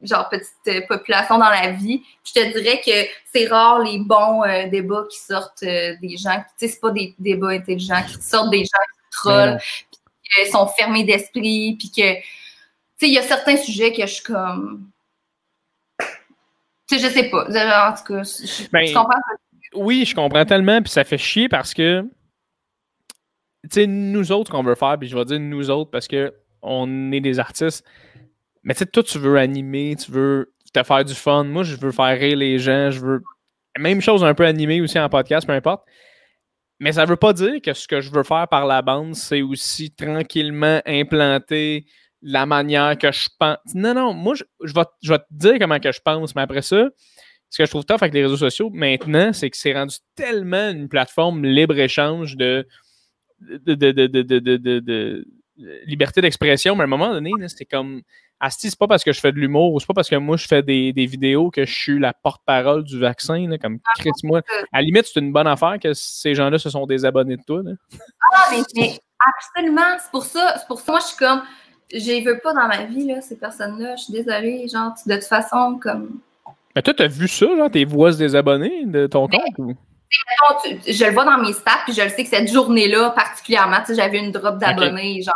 genre petite euh, population dans la vie. Je te dirais que c'est rare les bons débats qui sortent des gens, tu sais, c'est pas des débats intelligents, qui sortent des gens qui trollent, qui sont fermés d'esprit, puis que, tu sais, il y a certains sujets que je suis comme, tu sais, je sais pas. En tout cas, je, ben, comprends oui, je comprends tellement, puis ça fait chier parce que, tu sais, nous autres qu'on veut faire, puis je vais dire nous autres parce que on est des artistes, mais tu sais, toi, tu veux animer, tu veux te faire du fun. Moi, je veux faire rire les gens, je veux. Même chose un peu animée aussi en podcast, peu importe. Mais ça veut pas dire que ce que je veux faire par la bande, c'est aussi tranquillement implanter la manière que je pense. Non, non, moi, je, vais, je vais te dire comment que je pense, mais après ça, ce que je trouve tough avec les réseaux sociaux maintenant, c'est que c'est rendu tellement une plateforme libre-échange de, de, de, de, liberté d'expression, mais à un moment donné, c'était comme Asti, c'est pas parce que je fais de l'humour ou c'est pas parce que moi je fais des, vidéos que je suis la porte-parole du vaccin, là, comme Chris, moi. À la limite, c'est une bonne affaire que ces gens-là se sont désabonnés de toi. Ah, mais, absolument. C'est pour ça. C'est pour ça, moi, je suis comme. Je les veux pas dans ma vie, là, ces personnes-là. Je suis désolée. Genre, de toute façon, comme. Mais toi, t'as vu ça, genre, tes voix se désabonner de ton compte? Ou? je le vois dans mes stats, puis je le sais que cette journée-là, particulièrement, j'avais une drop d'abonnés, genre.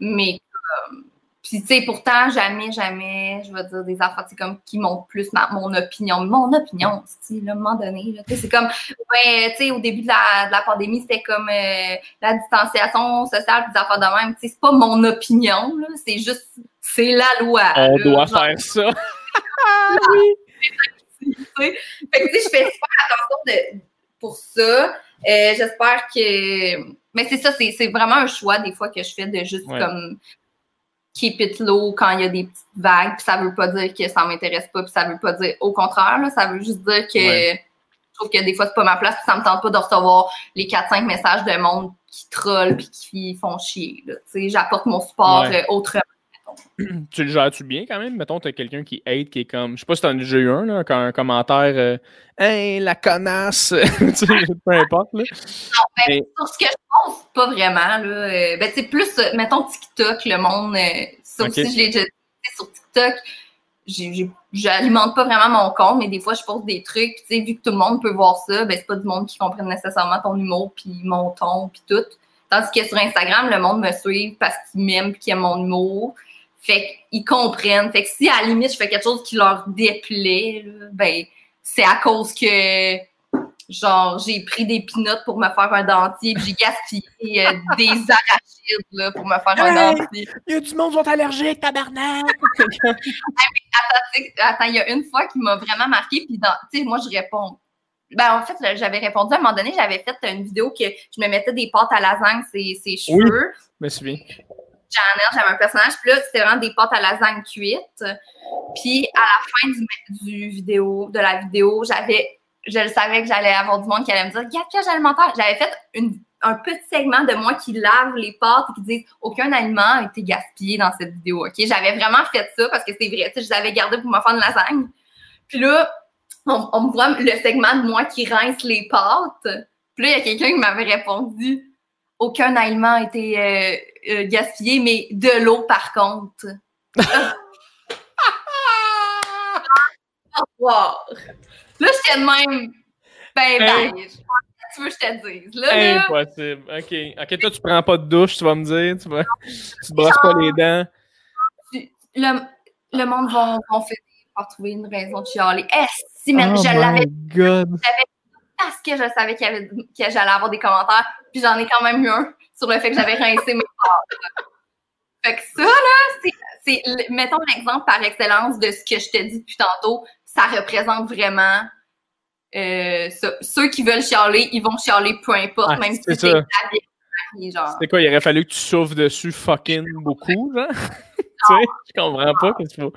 Mais, euh, puis, tu sais, pourtant, jamais, jamais, je vais dire des affaires, comme qui montrent plus mon opinion. Mon opinion, à un moment donné, c'est comme, ouais, tu sais, au début de la, de la pandémie, c'était comme euh, la distanciation sociale, des affaires de même. Tu sais, c'est pas mon opinion, c'est juste, c'est la loi. On doit faire ça. (laughs) (laughs) fait que, tu sais, je fais super attention de, pour ça. Euh, j'espère que. Mais c'est ça, c'est vraiment un choix des fois que je fais de juste comme keep it low quand il y a des petites vagues. Puis ça veut pas dire que ça m'intéresse pas, puis ça veut pas dire au contraire. ça veut juste dire que je trouve que des fois c'est pas ma place, puis ça me tente pas de recevoir les 4-5 messages de monde qui trollent puis qui font chier. J'apporte mon support euh, autrement. (clears throat) tu le gères-tu bien quand même? Mettons, t'as quelqu'un qui hate, qui est comme. Je sais pas si t'en as déjà eu un, là, quand un commentaire euh, Hey, la connasse! (laughs) peu importe. Là. Non, mais, sur ce que je pense, pas vraiment. Là. Euh, ben, c'est plus, euh, mettons, TikTok, le monde. ça aussi, je l'ai déjà dit sur TikTok. J'alimente pas vraiment mon compte, mais des fois, je pose des trucs. Puis, vu que tout le monde peut voir ça, ben, c'est pas du monde qui comprenne nécessairement ton humour, puis mon ton, puis tout. Tandis que sur Instagram, le monde me suit parce qu'il m'aime, puis qu'il aime mon humour. Fait qu'ils comprennent. Fait que si à la limite, je fais quelque chose qui leur déplaît, ben, c'est à cause que, genre, j'ai pris des pinottes pour me faire un dentier, puis j'ai gaspillé euh, des (laughs) arachides là, pour me faire un dentier. Il y a du monde qui sont allergiques, tabarnak! (laughs) attends, il y a une fois qui m'a vraiment marqué, puis tu sais, moi, je réponds. Ben, en fait, j'avais répondu à un moment donné, j'avais fait une vidéo que je me mettais des pâtes à lasagne, ses, ses cheveux. Oui, je me souviens. Janelle, j'avais un personnage, puis là, c'était vraiment des pâtes à lasagne cuites. Puis à la fin du, vidéo, de la vidéo, j'avais, je le savais que j'allais avoir du monde qui allait me dire gaspillage alimentaire. J'avais fait un petit segment de moi qui lave les pâtes et qui dit aucun aliment a été gaspillé dans cette vidéo. Ok, j'avais vraiment fait ça parce que c'est vrai, je les avais gardés pour me faire une lasagne. Puis là, on, me voit le segment de moi qui rince les pâtes. Puis là, il y a quelqu'un qui m'avait répondu aucun aliment a été euh, euh, gaspillé, mais de l'eau par contre. (laughs) wow. Là, j'étais même. Ben, ben, tu veux que je te dise. Là, Impossible. OK. OK, toi, tu prends pas de douche, tu vas me dire. Tu, vas... tu te brosses pas les dents. Le, le monde va, va finir par trouver une raison de chialer. Eh, si, même, oh je l'avais. J'avais parce que je savais qu'il y avait, que j'allais avoir des commentaires, puis j'en ai quand même eu un sur le fait que j'avais rincé mes pâtes. Fait que ça, là, c'est, mettons l'exemple par excellence de ce que je te dis depuis tantôt, ça représente vraiment euh, ça. Ceux qui veulent chialer, ils vont chialer peu importe, ah, même si c'est la genre. C'est quoi, il aurait fallu que tu souffres dessus fucking beaucoup, genre? (laughs) tu sais, je comprends pas qu'est-ce qu'il faut.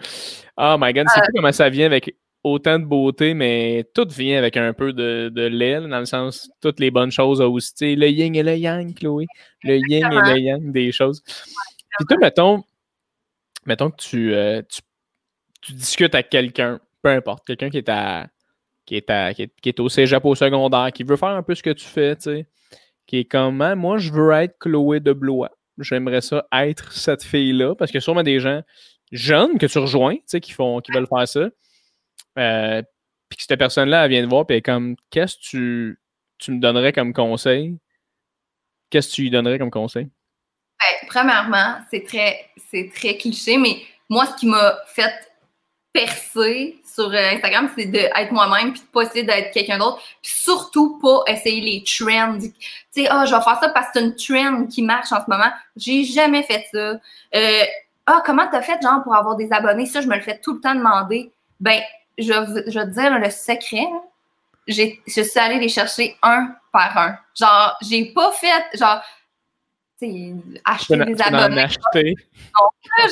Oh my god, c'est euh, comment ça vient avec autant de beauté, mais tout vient avec un peu de, de lait, dans le sens, toutes les bonnes choses aussi. Le yin et le yang, Chloé. Le yin et le yang des choses. Puis toi, mettons, mettons que tu, euh, tu, tu, discutes avec quelqu'un, peu importe, quelqu'un qui est à qui est, à, qui, est, au cégep au secondaire, qui veut faire un peu ce que tu fais, tu sais, qui est comme, hein, moi, je veux être Chloé de Blois. J'aimerais ça être cette fille-là, parce qu'il y a sûrement des gens jeunes que tu rejoins, tu sais, qui, font, qui veulent faire ça. Euh, puis que cette personne-là, vient te voir, puis comme, qu'est-ce que tu, tu me donnerais comme conseil? Qu'est-ce que tu lui donnerais comme conseil? Ben, premièrement, c'est très, c'est très cliché, mais moi, ce qui m'a fait percer sur euh, Instagram, c'est d'être moi-même, puis de pas essayer d'être quelqu'un d'autre, puis surtout pas essayer les trends. Tu sais, ah, je vais faire ça parce que c'est une trend qui marche en ce moment. J'ai jamais fait ça. Euh, ah, comment t'as fait, genre, pour avoir des abonnés? Ça, je me le fais tout le temps demander. Ben, je, je vais te dire le secret. J'ai, je suis allée les chercher un par un. Genre, j'ai pas fait, genre, tu acheter des abonnés. Acheter.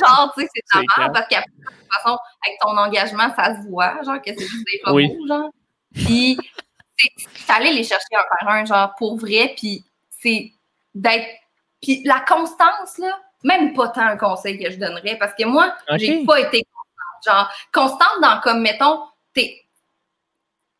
genre, tu sais, c'est normal parce qu'après, de toute façon, avec ton engagement, ça se voit, genre, que c'est juste des robots, oui. genre. Puis, allée les chercher un par un, genre, pour vrai, puis c'est d'être. Puis la constance, là, même pas tant un conseil que je donnerais parce que moi, j'ai pas été. Genre, constante dans comme, mettons, t'es.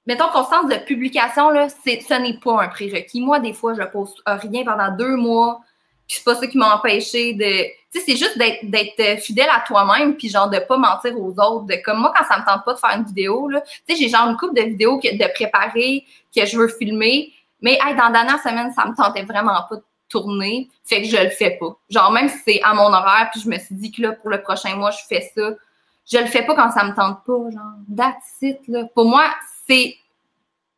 Mettons, constante de publication, là, ce n'est pas un prérequis. Moi, des fois, je poste rien pendant deux mois. Puis c'est pas ça qui m'a empêché de. Tu sais, c'est juste d'être fidèle à toi-même, puis genre de pas mentir aux autres. Comme moi, quand ça me tente pas de faire une vidéo, là, tu sais, j'ai genre une couple de vidéos que, de préparer que je veux filmer. Mais hey, dans la dernière semaine, ça me tentait vraiment pas de tourner. Fait que je le fais pas. Genre, même si c'est à mon horaire, puis je me suis dit que là, pour le prochain mois, je fais ça. Je le fais pas quand ça me tente pas. Genre, that's it, là. Pour moi, c'est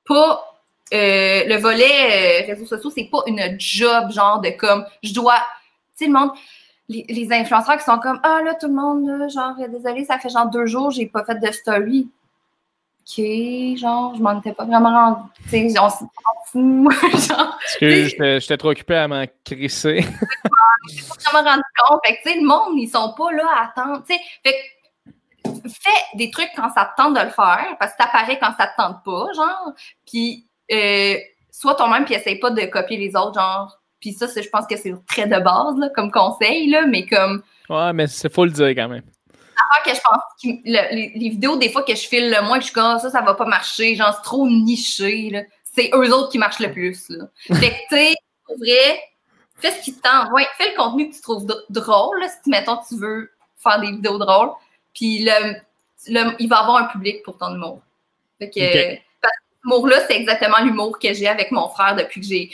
pas euh, le volet euh, réseaux sociaux, c'est pas une job, genre de comme je dois. Tu sais, le monde, les, influenceurs qui sont comme Ah là, tout le monde, genre, désolé, ça fait genre deux jours, j'ai pas fait de story. OK, genre, je m'en étais pas vraiment rendu. Tu sais, on s'en fout. (laughs) genre. j'étais trop occupé à m'en crisser. (laughs) je suis pas vraiment rendu compte. Fait que, tu sais, le monde, ils sont pas là à attendre. Tu sais, fait que, fais des trucs quand ça te tente de le faire, parce que t'apparais quand ça te tente pas, genre. Puis, euh, sois toi-même, puis essaye pas de copier les autres, genre. Puis ça, je pense que c'est très de base, là, comme conseil, là, mais comme. Ouais, mais c'est faut le dire quand même que je pense que les, vidéos, des fois, que je file le moins, que je suis comme, ah, ça, ça va pas marcher, genre, c'est trop niché, C'est eux autres qui marchent le plus, là. (laughs) Fait que, tu sais, vrai, fais ce qui te tente. Ouais, fais le contenu que tu trouves drôle, si, mettons, tu veux faire des vidéos drôles. Puis, le, il va avoir un public pour ton humour. Fait que, l'humour-là, c'est exactement l'humour que j'ai avec mon frère depuis que j'ai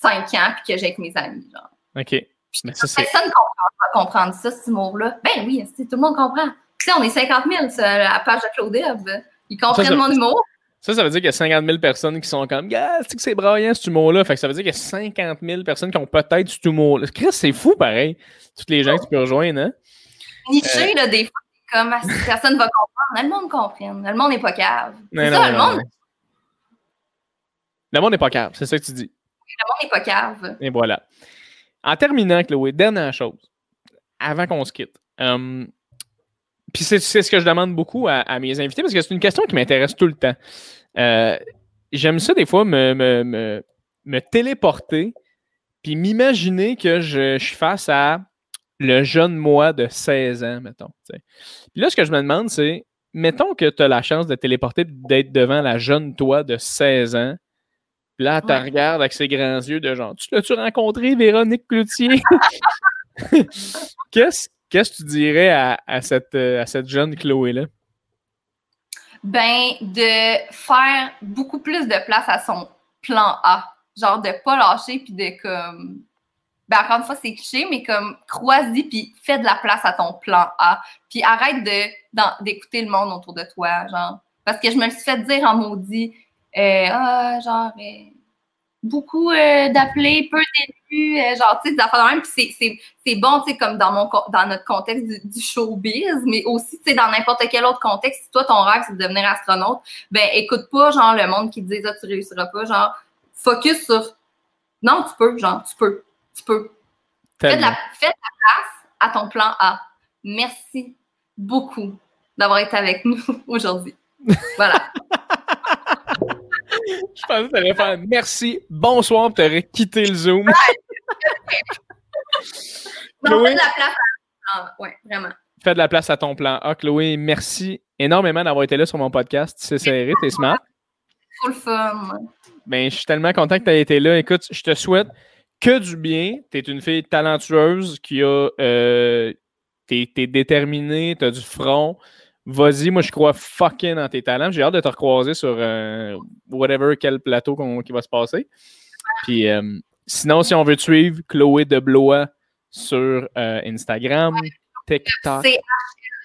5 ans, puis que j'ai avec mes amis, genre. OK. Mais ça, Personne comprend, comprendre ça, cet humour-là. Ben oui, tout le monde comprend? Tu sais, on est 50 000 sur la page de Claude Ils comprennent mon humour. Ça, ça veut dire qu'il y a 50 000 personnes qui sont comme, gars, c'est que c'est braillant ce humour-là. Fait que ça veut dire qu'il y a 50 000 personnes qui ont peut-être ce humour-là. Chris, c'est fou pareil. Toutes les gens que tu peux rejoindre, hein? Niché, euh... là, des fois, comme, ah, personne va comprendre. Le monde comprend. Le monde n'est pas cave. C'est ça, le monde. Le monde n'est pas cave, c'est ça que tu dis. Le monde n'est pas cave. Et voilà. En terminant, Chloé, dernière chose, avant qu'on se quitte. Hum, puis c'est ce que je demande beaucoup à, mes invités parce que c'est une question qui m'intéresse tout le temps. Euh, j'aime ça des fois me, me, téléporter puis m'imaginer que je, suis face à le jeune moi de 16 ans, mettons. Puis là, ce que je me demande, c'est mettons que tu as la chance de téléporter d'être devant la jeune toi de 16 ans là, tu regardes avec ses grands yeux de genre, tu l'as-tu rencontré, Véronique Cloutier? (laughs) (laughs) Qu'est-ce que tu dirais à, cette, euh, à cette jeune Chloé-là? Ben, de faire beaucoup plus de place à son plan A. Genre de pas lâcher puis de comme. Ben, encore une fois, c'est cliché, mais comme crois-y puis fais de la place à ton plan A. Puis arrête de, d'écouter le monde autour de toi, genre. Parce que je me suis fait dire en maudit, euh, ah, genre, euh, beaucoup euh, d'appelés, peu d'élus, genre, tu sais, des affaires de même. Puis c'est bon, tu sais, comme dans, mon, dans notre contexte du, showbiz, mais aussi, tu sais, dans n'importe quel autre contexte, si toi, ton rêve, c'est de devenir astronaute, ben, écoute pas, genre, le monde qui te dit, ah, tu réussiras pas, genre, focus sur, non, tu peux, genre, tu peux, tu peux. Fais de, la, fais de la place à ton plan A. Merci beaucoup d'avoir été avec nous (laughs) aujourd'hui. Voilà. (laughs) Je pensais que tu allais faire merci, bonsoir, tu aurais quitté le Zoom. (laughs) Chloé, de la place à... ouais, vraiment. Fais de la place à ton plan Ah, Chloé, merci énormément d'avoir été là sur mon podcast. C'est serré, t'es smart. Le fun. Ben, je suis tellement content que tu aies été là. Écoute, je te souhaite que du bien. Tu es une fille talentueuse qui a. Euh, t'es, déterminée, tu as du front. Vas-y, moi je crois fucking dans tes talents. J'ai hâte de te recroiser sur euh, whatever quel plateau qui va se passer. Puis euh, sinon, si on veut te suivre, Chloé de Blois sur Instagram, TikTok. c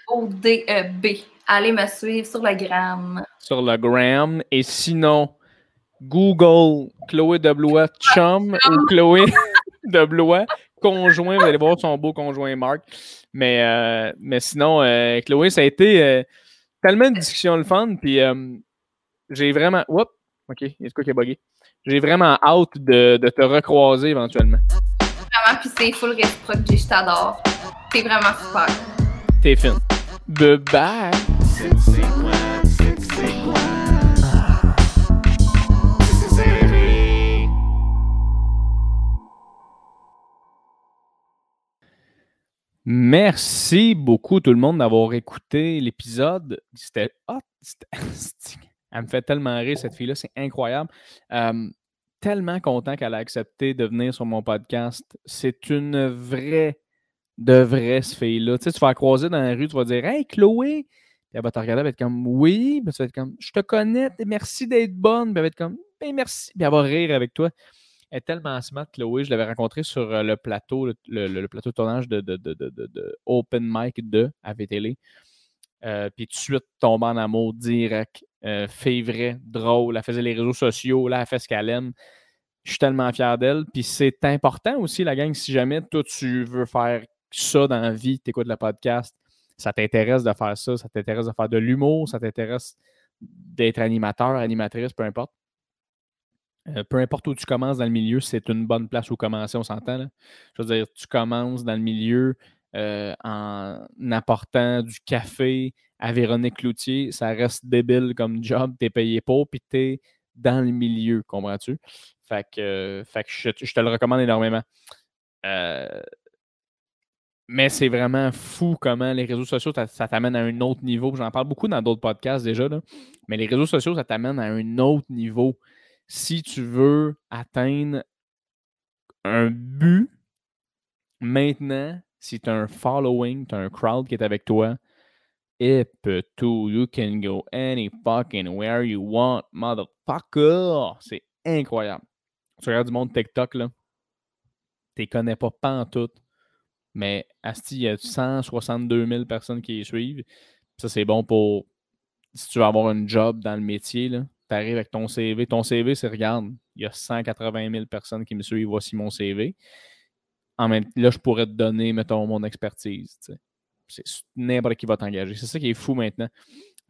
o d e b Allez me suivre sur le gram. Sur le gram. Et sinon, Google Chloé de Blois chum ou Chloé (laughs) de Blois conjoint. Vous allez voir son beau conjoint Marc. Mais, euh, mais sinon, euh, Chloé, ça a été euh, tellement de discussion le fun. Puis j'ai vraiment. Oups, OK, il y a quoi qui a bugué. J'ai vraiment hâte de, de, te recroiser éventuellement. Vraiment, puis c'est full réciproque, je t'adore. T'es vraiment super. T'es fin. Bye bye. Merci beaucoup tout le monde d'avoir écouté l'épisode. C'était hot. (laughs) Elle me fait tellement rire, cette fille-là. C'est incroyable. tellement content qu'elle a accepté de venir sur mon podcast. C'est une vraie, de vraie, ce fille-là. Tu sais, tu vas la croiser dans la rue, tu vas dire Hey, Chloé! Puis elle va te regarder, elle va être comme Oui. Puis tu vas être comme Je te connais, merci d'être bonne. Puis elle va être comme Ben merci. Puis elle va rire avec toi. Est tellement smart, Chloé. Je l'avais rencontrée sur euh, le plateau, le, plateau de tournage de, de, Open Mic 2 à VTL. Euh, puis tout de suite, tombe en amour direct. Euh, fait vrai, drôle. Elle faisait les réseaux sociaux. Là, elle fait ce qu'elle aime. Je suis tellement fier d'elle. Puis c'est important aussi, la gang, si jamais toi, tu veux faire ça dans la vie, tu écoutes le podcast, ça t'intéresse de faire ça, ça t'intéresse de faire de l'humour, ça t'intéresse d'être animateur, animatrice, peu importe. Euh, peu importe où tu commences dans le milieu, c'est une bonne place où commencer, on s'entend. Je veux dire, tu commences dans le milieu euh, en apportant du café à Véronique Cloutier, ça reste débile comme job, t'es payé pour, puis t'es dans le milieu, comprends-tu? Fait que, fait que je, te le recommande énormément. Euh, mais c'est vraiment fou comment les réseaux sociaux, ça, t'amène à un autre niveau. J'en parle beaucoup dans d'autres podcasts déjà, là. mais les réseaux sociaux, ça t'amène à un autre niveau. Si tu veux atteindre un but, maintenant, si tu as un following, tu as un crowd qui est avec toi, et tout, you can go any fucking where you want, motherfucker. C'est incroyable. Tu regardes du monde TikTok, là. Tu connais pas, pas en tout. Mais Asti, il y a 162 000 personnes qui les suivent. Ça, c'est bon pour si tu veux avoir un job dans le métier. Tu arrives avec ton CV. Ton CV, c'est regarde, il y a 180 000 personnes qui me suivent. Voici mon CV. En même là, je pourrais te donner, mettons, mon expertise. C'est n'importe qui va t'engager. C'est ça qui est fou maintenant.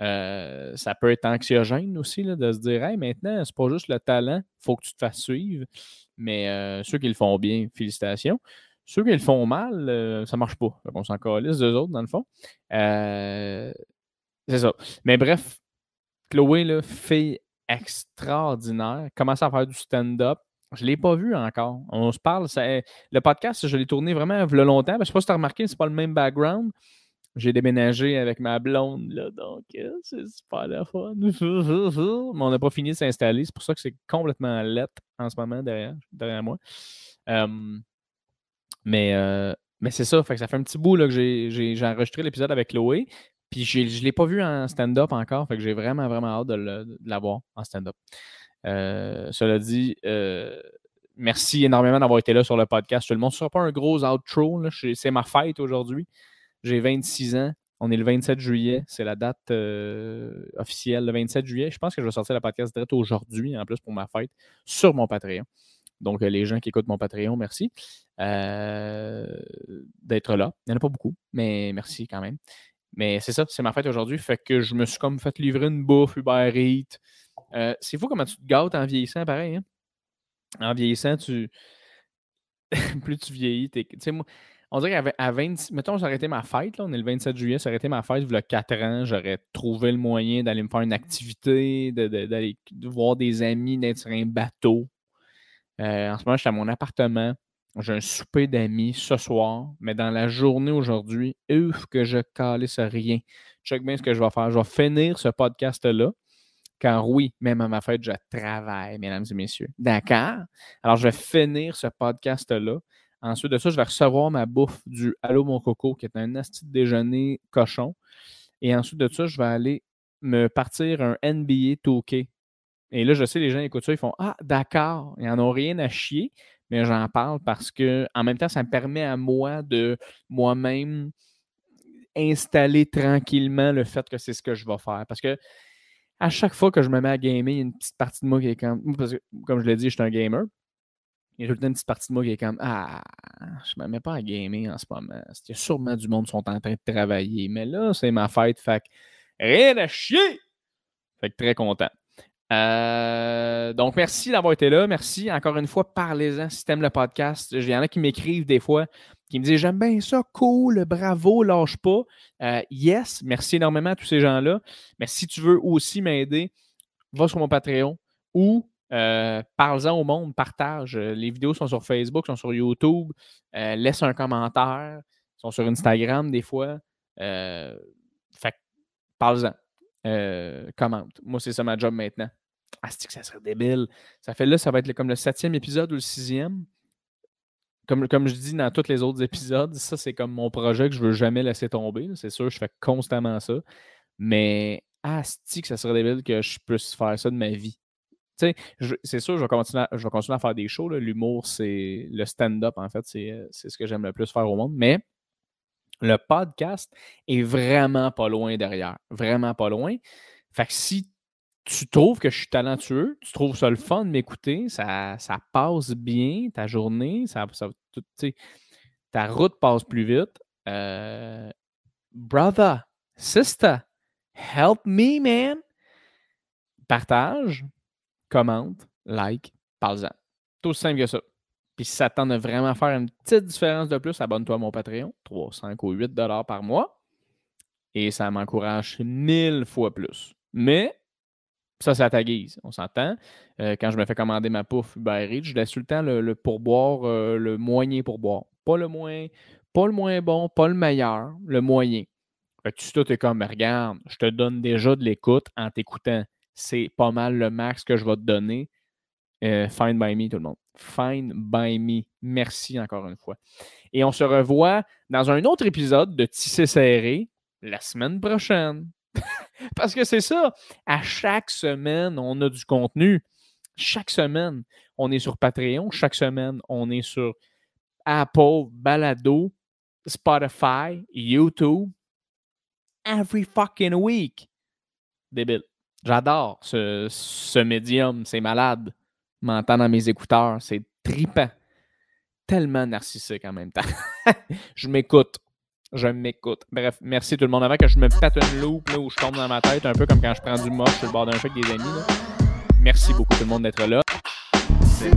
Euh, ça peut être anxiogène aussi là, de se dire Hey, maintenant, c'est pas juste le talent, il faut que tu te fasses suivre. Mais euh, ceux qui le font bien, félicitations. Ceux qui le font mal, euh, ça marche pas. On s'en calisse d'eux autres, dans le fond. Euh, c'est ça. Mais bref, Chloé, là, fille extraordinaire, commence à faire du stand-up. Je ne l'ai pas vu encore. On se parle. le podcast, je l'ai tourné vraiment le longtemps. Je ne sais pas si tu as remarqué, c'est pas le même background. J'ai déménagé avec ma blonde, là, donc euh, c'est super la fun. (laughs) Mais on n'a pas fini de s'installer. C'est pour ça que c'est complètement lettre en ce moment derrière, derrière moi. Mais, euh, mais c'est ça, ça fait un petit bout là, que j'ai enregistré l'épisode avec Chloé. Puis je ne l'ai pas vu en stand-up encore, fait que j'ai vraiment, vraiment hâte de, l'avoir en stand-up. Euh, cela dit, euh, merci énormément d'avoir été là sur le podcast. Tout le monde, ne sera pas un gros outro. C'est ma fête aujourd'hui. J'ai 26 ans. On est le 27 juillet. C'est la date officielle, le 27 juillet. Je pense que je vais sortir le podcast direct aujourd'hui, en plus pour ma fête, sur mon Patreon. Donc, les gens qui écoutent mon Patreon, merci. Euh, d'être là. Il n'y en a pas beaucoup, mais merci quand même. Mais c'est ça, c'est ma fête aujourd'hui. Fait que je me suis comme fait livrer une bouffe Uber Eats. Euh, c'est fou comment tu te gâtes en vieillissant, pareil. Hein? En vieillissant, tu. (laughs) plus tu vieillis, tu sais, moi. On dirait qu'à 20. Mettons, j'aurais été ma fête, là, on est le 27 juillet, ça aurait été ma fête, il y a 4 ans, j'aurais trouvé le moyen d'aller me faire une activité, d'aller voir des amis, d'être sur un bateau. Euh, en ce moment, je suis à mon appartement. J'ai un souper d'amis ce soir, mais dans la journée aujourd'hui, ouf, que je calisse rien. Check bien ce que je vais faire. Je vais finir ce podcast-là. Car oui, même à ma fête, je travaille, mesdames et messieurs. D'accord? Alors, je vais finir ce podcast-là. Ensuite de ça, je vais recevoir ma bouffe du Allô mon coco, qui est un asti déjeuner cochon. Et ensuite de ça, je vais aller me partir un NBA 2K. Et là, je sais, les gens écoutent ça, ils font Ah, d'accord, ils n'en ont rien à chier mais j'en parle parce que en même temps, ça me permet à moi de moi-même installer tranquillement le fait que c'est ce que je vais faire. Parce que à chaque fois que je me mets à gamer, il y a une petite partie de moi qui est comme. Parce que, comme je l'ai dit, je suis un gamer. Il y a tout le temps une petite partie de moi qui est comme Ah, je me mets pas à gamer en ce moment. Il y a sûrement du monde qui sont en train de travailler. Mais là, c'est ma fête. Fait rien à chier! Fait que très content. Euh, donc, merci d'avoir été là. Merci. Encore une fois, parlez-en si tu aimes le podcast. Il y en a qui m'écrivent des fois, qui me disent J'aime bien ça, cool, bravo, lâche pas. Euh, yes, merci énormément à tous ces gens-là. Mais si tu veux aussi m'aider, va sur mon Patreon ou euh, parle-en au monde, partage. Les vidéos sont sur Facebook, sont sur YouTube. laisse un commentaire sont sur Instagram des fois. Fait parle-en. Commente. Moi, c'est ça ma job maintenant. Ah, que ça serait débile? Ça fait là, ça va être comme le septième épisode ou le sixième. Comme, comme je dis dans tous les autres épisodes, ça, c'est comme mon projet que je veux jamais laisser tomber. C'est sûr, je fais constamment ça. Mais ah, que ça serait débile que je puisse faire ça de ma vie? C'est sûr, je vais, continuer à, je vais continuer à faire des shows. L'humour, c'est le stand-up, en fait, c'est ce que j'aime le plus faire au monde. Mais le podcast est vraiment pas loin derrière. Vraiment pas loin. Fait que si tu trouves que je suis talentueux, tu trouves ça le fun de m'écouter, ça, ça passe bien ta journée, ça, ta route passe plus vite. Euh, brother, sister, help me, man. Partage, commente, like, parle-en. Tout aussi simple que ça. Puis si ça tente de vraiment faire une petite différence de plus, abonne-toi à mon Patreon, 3, 5 ou 8 dollars par mois. Et ça m'encourage mille fois plus. Mais ça, c'est à ta guise, on s'entend. Euh, quand je me fais commander ma pouffe Uber je laisse le temps le, pourboire, euh, le moyen pourboire. Pas le moins, pas le moins bon, pas le meilleur, le moyen. Fait tu tout es comme, regarde, je te donne déjà de l'écoute en t'écoutant c'est pas mal le max que je vais te donner. Euh, Find by me, tout le monde. Find by me. Merci encore une fois. Et on se revoit dans un autre épisode de Tissé serré la semaine prochaine. (laughs) Parce que c'est ça. À chaque semaine, on a du contenu. Chaque semaine, on est sur Patreon. Chaque semaine, on est sur Apple, Balado, Spotify, YouTube. Every fucking week. Débile. J'adore ce, médium, c'est malade. M'entendre dans mes écouteurs, c'est tripant. Tellement narcissique en même temps. (laughs) je m'écoute. Je m'écoute. Bref, merci tout le monde. Avant que je me pète une loupe là, où je tombe dans ma tête, un peu comme quand je prends du moche sur le bord d'un avec des amis. Merci beaucoup tout le monde d'être là. C'est?